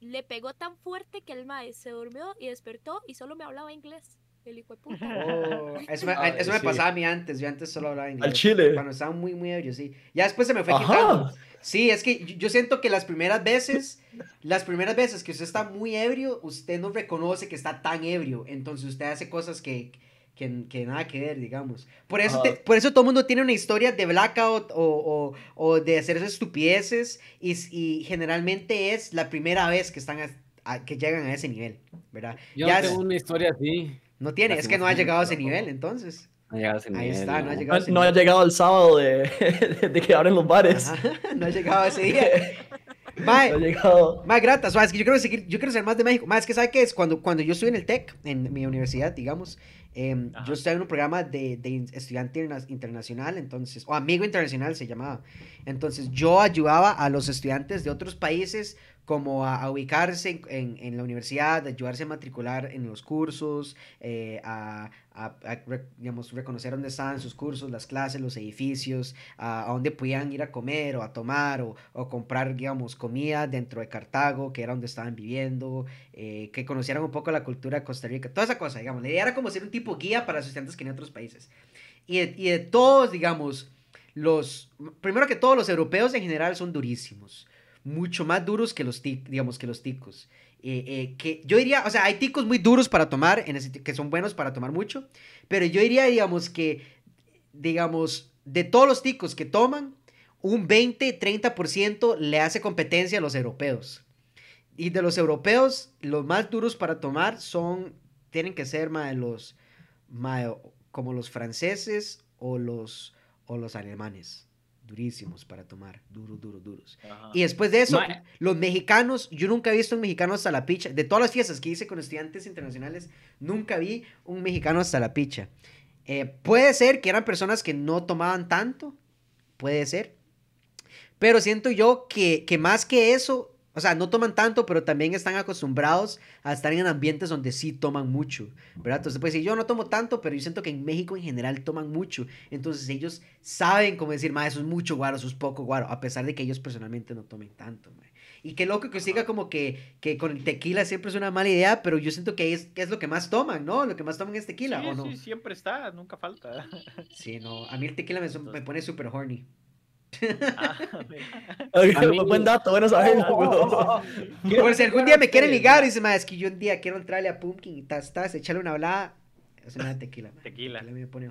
le pegó tan fuerte que el mae se durmió y despertó y solo me hablaba inglés. El hijo de puta. Oh, eso me, Ay, eso me sí. pasaba a mí antes, yo antes solo hablaba inglés. Al chile. Cuando estaba muy, muy ebrio, sí. Ya después se me fue Ajá. quitando. Sí, es que yo- yo siento que las primeras veces, las primeras veces que usted está muy ebrio, usted no reconoce que está tan ebrio. Entonces usted hace cosas que, que, que nada que ver, digamos. Por eso, te- Ajá. por eso todo el mundo tiene una historia de blackout o, o, o de hacer esas estupideces. Y, y generalmente es la primera vez que, están a- a- que llegan a ese nivel, ¿verdad? Yo Ya no es- tengo una historia así. No tiene, es que no ha llegado a ese nivel, entonces. No ha llegado a ese Ahí nivel, está, no ha llegado. No, no ha llegado el sábado de, de que abren los bares. Ajá, no ha llegado a ese día. Mae, No ha llegado. Más grata, suave, es que yo quiero seguir, yo quiero ser más de México. Más es que sabe que es cuando, cuando yo estuve en el TEC, en mi universidad, digamos, Em, yo estaba en un programa de, de estudiante internacional, entonces, o amigo internacional se llamaba. Entonces, yo ayudaba a los estudiantes de otros países como a, ubicarse en, la universidad, ayudarse a matricular en los cursos, eh, a, reconocer dónde estaban sus cursos, las clases, los edificios, a, dónde podían ir a comer o a tomar o, o, comprar, digamos, comida dentro de Cartago, que era donde estaban viviendo, eh, que conocieran un poco la cultura de Costa Rica, toda esa cosa, digamos. La idea era como ser un tipo guía para estudiantes que en otros países. Y de, y de todos, digamos, los, primero que todos los europeos en general son durísimos mucho más duros que los, digamos, que los ticos. Eh, eh, que yo diría, o sea, hay ticos muy duros para tomar, en que son buenos para tomar mucho, pero yo diría, digamos, que, digamos, de todos los ticos que toman, un 20-30% le hace competencia a los europeos. Y de los europeos, los más duros para tomar son, tienen que ser más los, como los franceses o los, o los alemanes durísimos para tomar, duros, duros, duros. Y después de eso, los mexicanos, yo nunca he visto un mexicano hasta la picha. De todas las fiestas que hice con estudiantes internacionales, nunca vi un mexicano hasta la picha. Eh, puede ser que eran personas que no tomaban tanto, puede ser. Pero siento yo que, que más que eso, o sea, no toman tanto, pero también están acostumbrados a estar en ambientes donde sí toman mucho, ¿verdad? Entonces, pues si yo no tomo tanto, pero yo siento que en México en general toman mucho. Entonces, ellos saben cómo decir, ma, eso es mucho guaro, eso es poco guaro, a pesar de que ellos personalmente no tomen tanto, ma. Y qué loco que os diga como que, que con el tequila siempre es una mala idea, pero yo siento que es, que es lo que más toman, ¿no? Lo que más toman es tequila, ¿o no? Sí, siempre está, nunca falta. Sí, no, a mí el tequila me, me pone súper horny. Ah, buen dato, bueno saberlo. Por si algún día me quieren ligar y dice, es que yo un día quiero entrarle a Pumpkin y tas, echarle una hablada. Me da tequila. Tequila.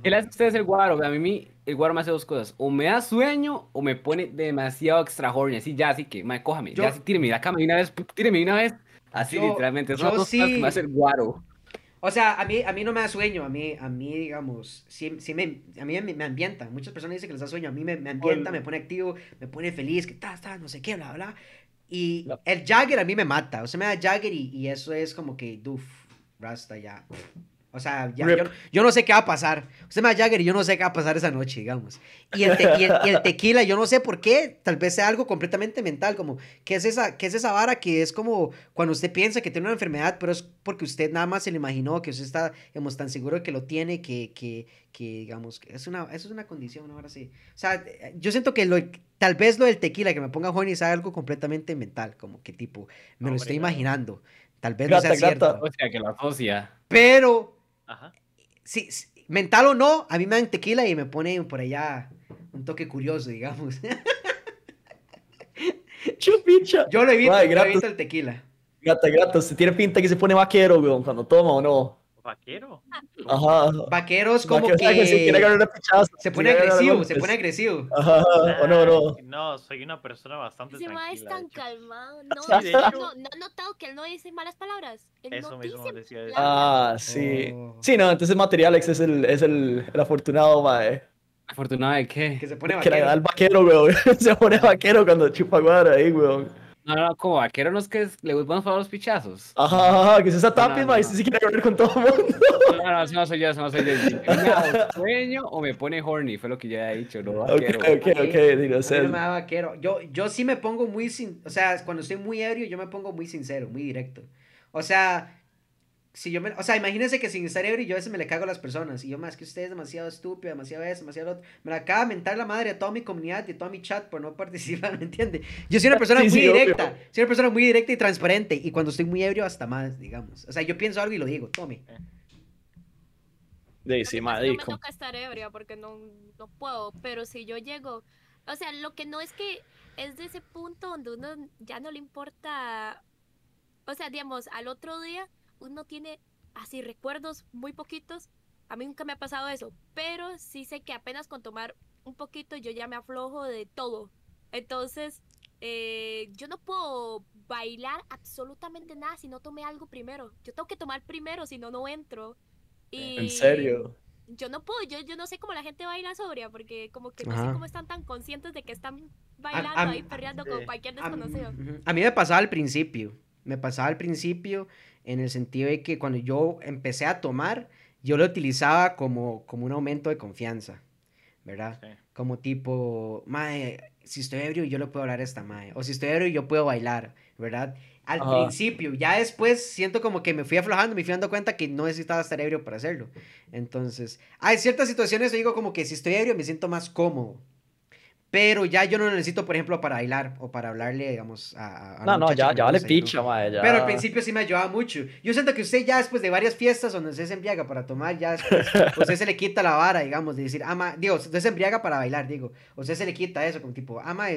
¿Qué le hace ustedes el guaro? A mí el guaro me hace dos cosas. O me da sueño o me pone demasiado extra horny. Así ya, así que, madre, cójame. ya, así, tíreme la cama de una vez, tíreme una vez. Así literalmente. Son dos sí... cosas que me hace el guaro. O sea, a mí, a mí no me da sueño, a mí, a mí digamos, sí, sí me, a mí me, ambienta. Muchas personas dicen que les da sueño, a mí me, me ambienta, me pone activo, me pone feliz, que está, está, no sé qué, bla, bla. Y el Jagger a mí me mata, o sea, me da Jagger y, y eso es como que, duf, rasta ya. O sea, ya, yo, no sé qué va a pasar. Usted me Jagger y yo no sé qué va a pasar esa noche, digamos. Y el, y, el, tequila, yo no sé por qué. Tal vez sea algo completamente mental, como, ¿qué es, esa, ¿qué es esa vara que es como cuando usted piensa que tiene una enfermedad, pero es porque usted nada más se lo imaginó, que usted está, digamos, tan seguro de que lo tiene, que, que, que digamos, que es una, eso es una condición, ahora sí. O sea, yo siento que lo, tal vez lo del tequila, que me ponga horny, sea algo completamente mental, como que tipo, me lo estoy imaginando. Tal vez no sea cierto. O sea, que lo asocia. Pero Ajá. Sí, mental o no, a mí me dan tequila y me pone por allá un toque curioso, digamos. Chupicha. Yo lo evito, yo evito el tequila. Gata, gata, se tiene pinta que se pone vaquero, weón, cuando toma o no. ¿Vaquero? Ajá. Vaqueros como que... Se, pone agresivo, se pone agresivo. Ajá, o no, no. No, soy una persona bastante Ese tranquila. es tan calmado. No, no, no, he notado que él no dice malas palabras. Eso mismo decía. Ah, sí. Oh. Sí, no, entonces Materialex es el, es el, el afortunado, mae. ¿Afortunado de qué? Que se pone vaquero. Que le da el vaquero, weón. se pone vaquero cuando chupa guara ahí, weón. No, no, como vaquero no es que le gustan a los pichazos. Ajá, ajá, que es esa tapia, no, no, si quiere hablar con todo el mundo. No, no, eso no soy yo, eso no soy yo. ¿Me sueño o me pone horny? Fue lo que ya he dicho, no vaquero. Ok, ok, ok, digo, sé. No me da vaquero. Yo, yo sí me pongo muy, sin... o sea, cuando estoy muy ebrio, yo me pongo muy sincero, muy directo. O sea, si yo me, o sea, imagínense que sin estar ebrio yo a veces me le cago a las personas. Y yo, más que usted es demasiado estúpido, demasiado eso, demasiado otro. Me la acaba de mentar la madre a toda mi comunidad y a todo mi chat por no participar, ¿me entiende? Yo soy una persona muy directa. Soy una persona muy directa y transparente. Y cuando estoy muy ebrio, hasta más, digamos. O sea, yo pienso algo y lo digo, tome. Sí, sí, no, no me toca estar ebria porque no, no puedo. Pero si yo llego. O sea, lo que no es que es de ese punto donde uno ya no le importa. O sea, digamos, al otro día uno tiene así recuerdos muy poquitos. A mí nunca me ha pasado eso, pero sí sé que apenas con tomar un poquito yo ya me aflojo de todo. Entonces, eh, yo no puedo bailar absolutamente nada si no tomé algo primero. Yo tengo que tomar primero, si no, no entro. Y ¿En serio? Yo no puedo, yo, yo no sé cómo la gente baila sobria, porque como que no sé cómo están tan conscientes de que están bailando ahí, perreando con cualquier desconocido. a mí me pasaba al principio, me pasaba al principio en el sentido de que cuando yo empecé a tomar, yo lo utilizaba como, como un aumento de confianza, ¿verdad? Sí. Como tipo, mae, si estoy ebrio yo le puedo hablar a esta mae, o si estoy ebrio yo puedo bailar, ¿verdad? Al Ajá. principio, ya después siento como que me fui aflojando, me fui dando cuenta que no necesitaba estar ebrio para hacerlo. Entonces, hay ciertas situaciones, digo como que si estoy ebrio me siento más cómodo. Pero ya yo no lo necesito, por ejemplo, para bailar o para hablarle, digamos, a, a- No, no, ya, ya vale picha, mae. Ya. Pero al principio sí me ayudaba mucho. Yo siento que usted ya después de varias fiestas donde usted se embriaga para tomar, ya después usted se le quita la vara, digamos, de decir, ama, digo, usted se embriaga para bailar, digo, usted se le quita eso, como tipo, ama,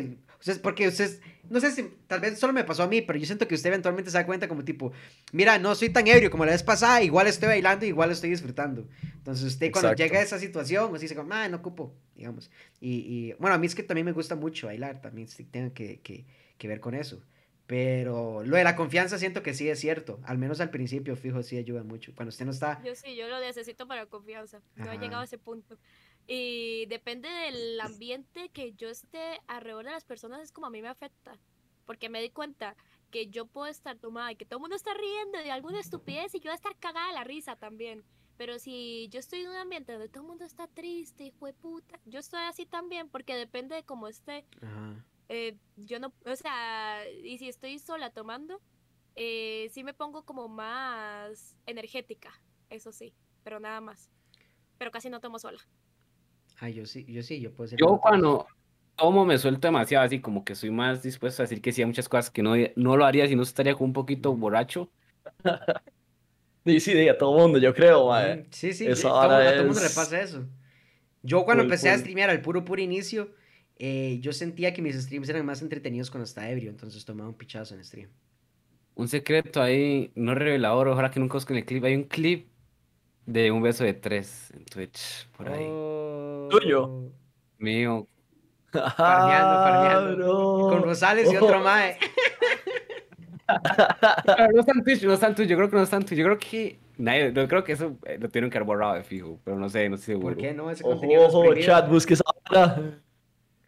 el- usted, porque usted, no sé si, tal vez solo me pasó a mí, pero yo siento que usted eventualmente se da cuenta como tipo, mira, no soy tan ebrio como la vez pasada, igual estoy bailando, igual estoy disfrutando. Entonces usted cuando Exacto. llega a esa situación, usted dice como, ah, no ocupo, digamos. Y, y, bueno, a mí es que también me gusta mucho bailar, también tengo que, que, que ver con eso. Pero lo de la confianza siento que sí es cierto. Al menos al principio, fijo, sí ayuda mucho. Cuando usted no está... Yo sí, yo lo necesito para confianza. No he llegado Ajá. a ese punto. Y depende del ambiente que yo esté alrededor de las personas, es como a mí me afecta. Porque me di cuenta que yo puedo estar tomada y que todo el mundo está riendo de alguna estupidez y yo voy a estar cagada de la risa también. Pero si yo estoy en un ambiente donde todo el mundo está triste, hijo de puta, yo estoy así también porque depende de cómo esté. Ajá. Eh, yo no, o sea, y si estoy sola tomando, eh, sí me pongo como más energética, eso sí, pero nada más. Pero casi no tomo sola. Ah, yo sí, yo sí, yo puedo ser... Yo cuando tomo me suelto demasiado, así como que soy más dispuesto a decir que sí a muchas cosas que no, no lo haría si no estaría como un poquito borracho. Sí, sí, de a todo mundo, yo creo, mae. Mm, Sí, sí, yo- todo- vara a todo el mundo le es pasa eso. Yo cuando full, empecé a streamear al puro, puro inicio, eh, yo sentía que mis streams eran más entretenidos cuando estaba ebrio, entonces tomaba un pichazo en stream. Un secreto ahí, no revelador, ojalá que nunca busquen el clip. Hay un clip de un beso de tres en Twitch, por ahí. Tuyo. Mío. Farmeando, farmeando. bro. Con Rosales y otro mae. No está en Twitch, no está en Twitch, yo creo que no está en Twitch. Yo creo que nadie, yo creo que eso eh, lo tienen que haber borrado de fijo, pero no sé, no sé ¿Por seguro. qué no? Ese Ojo, contenido es ojo, chat, busque esa vara.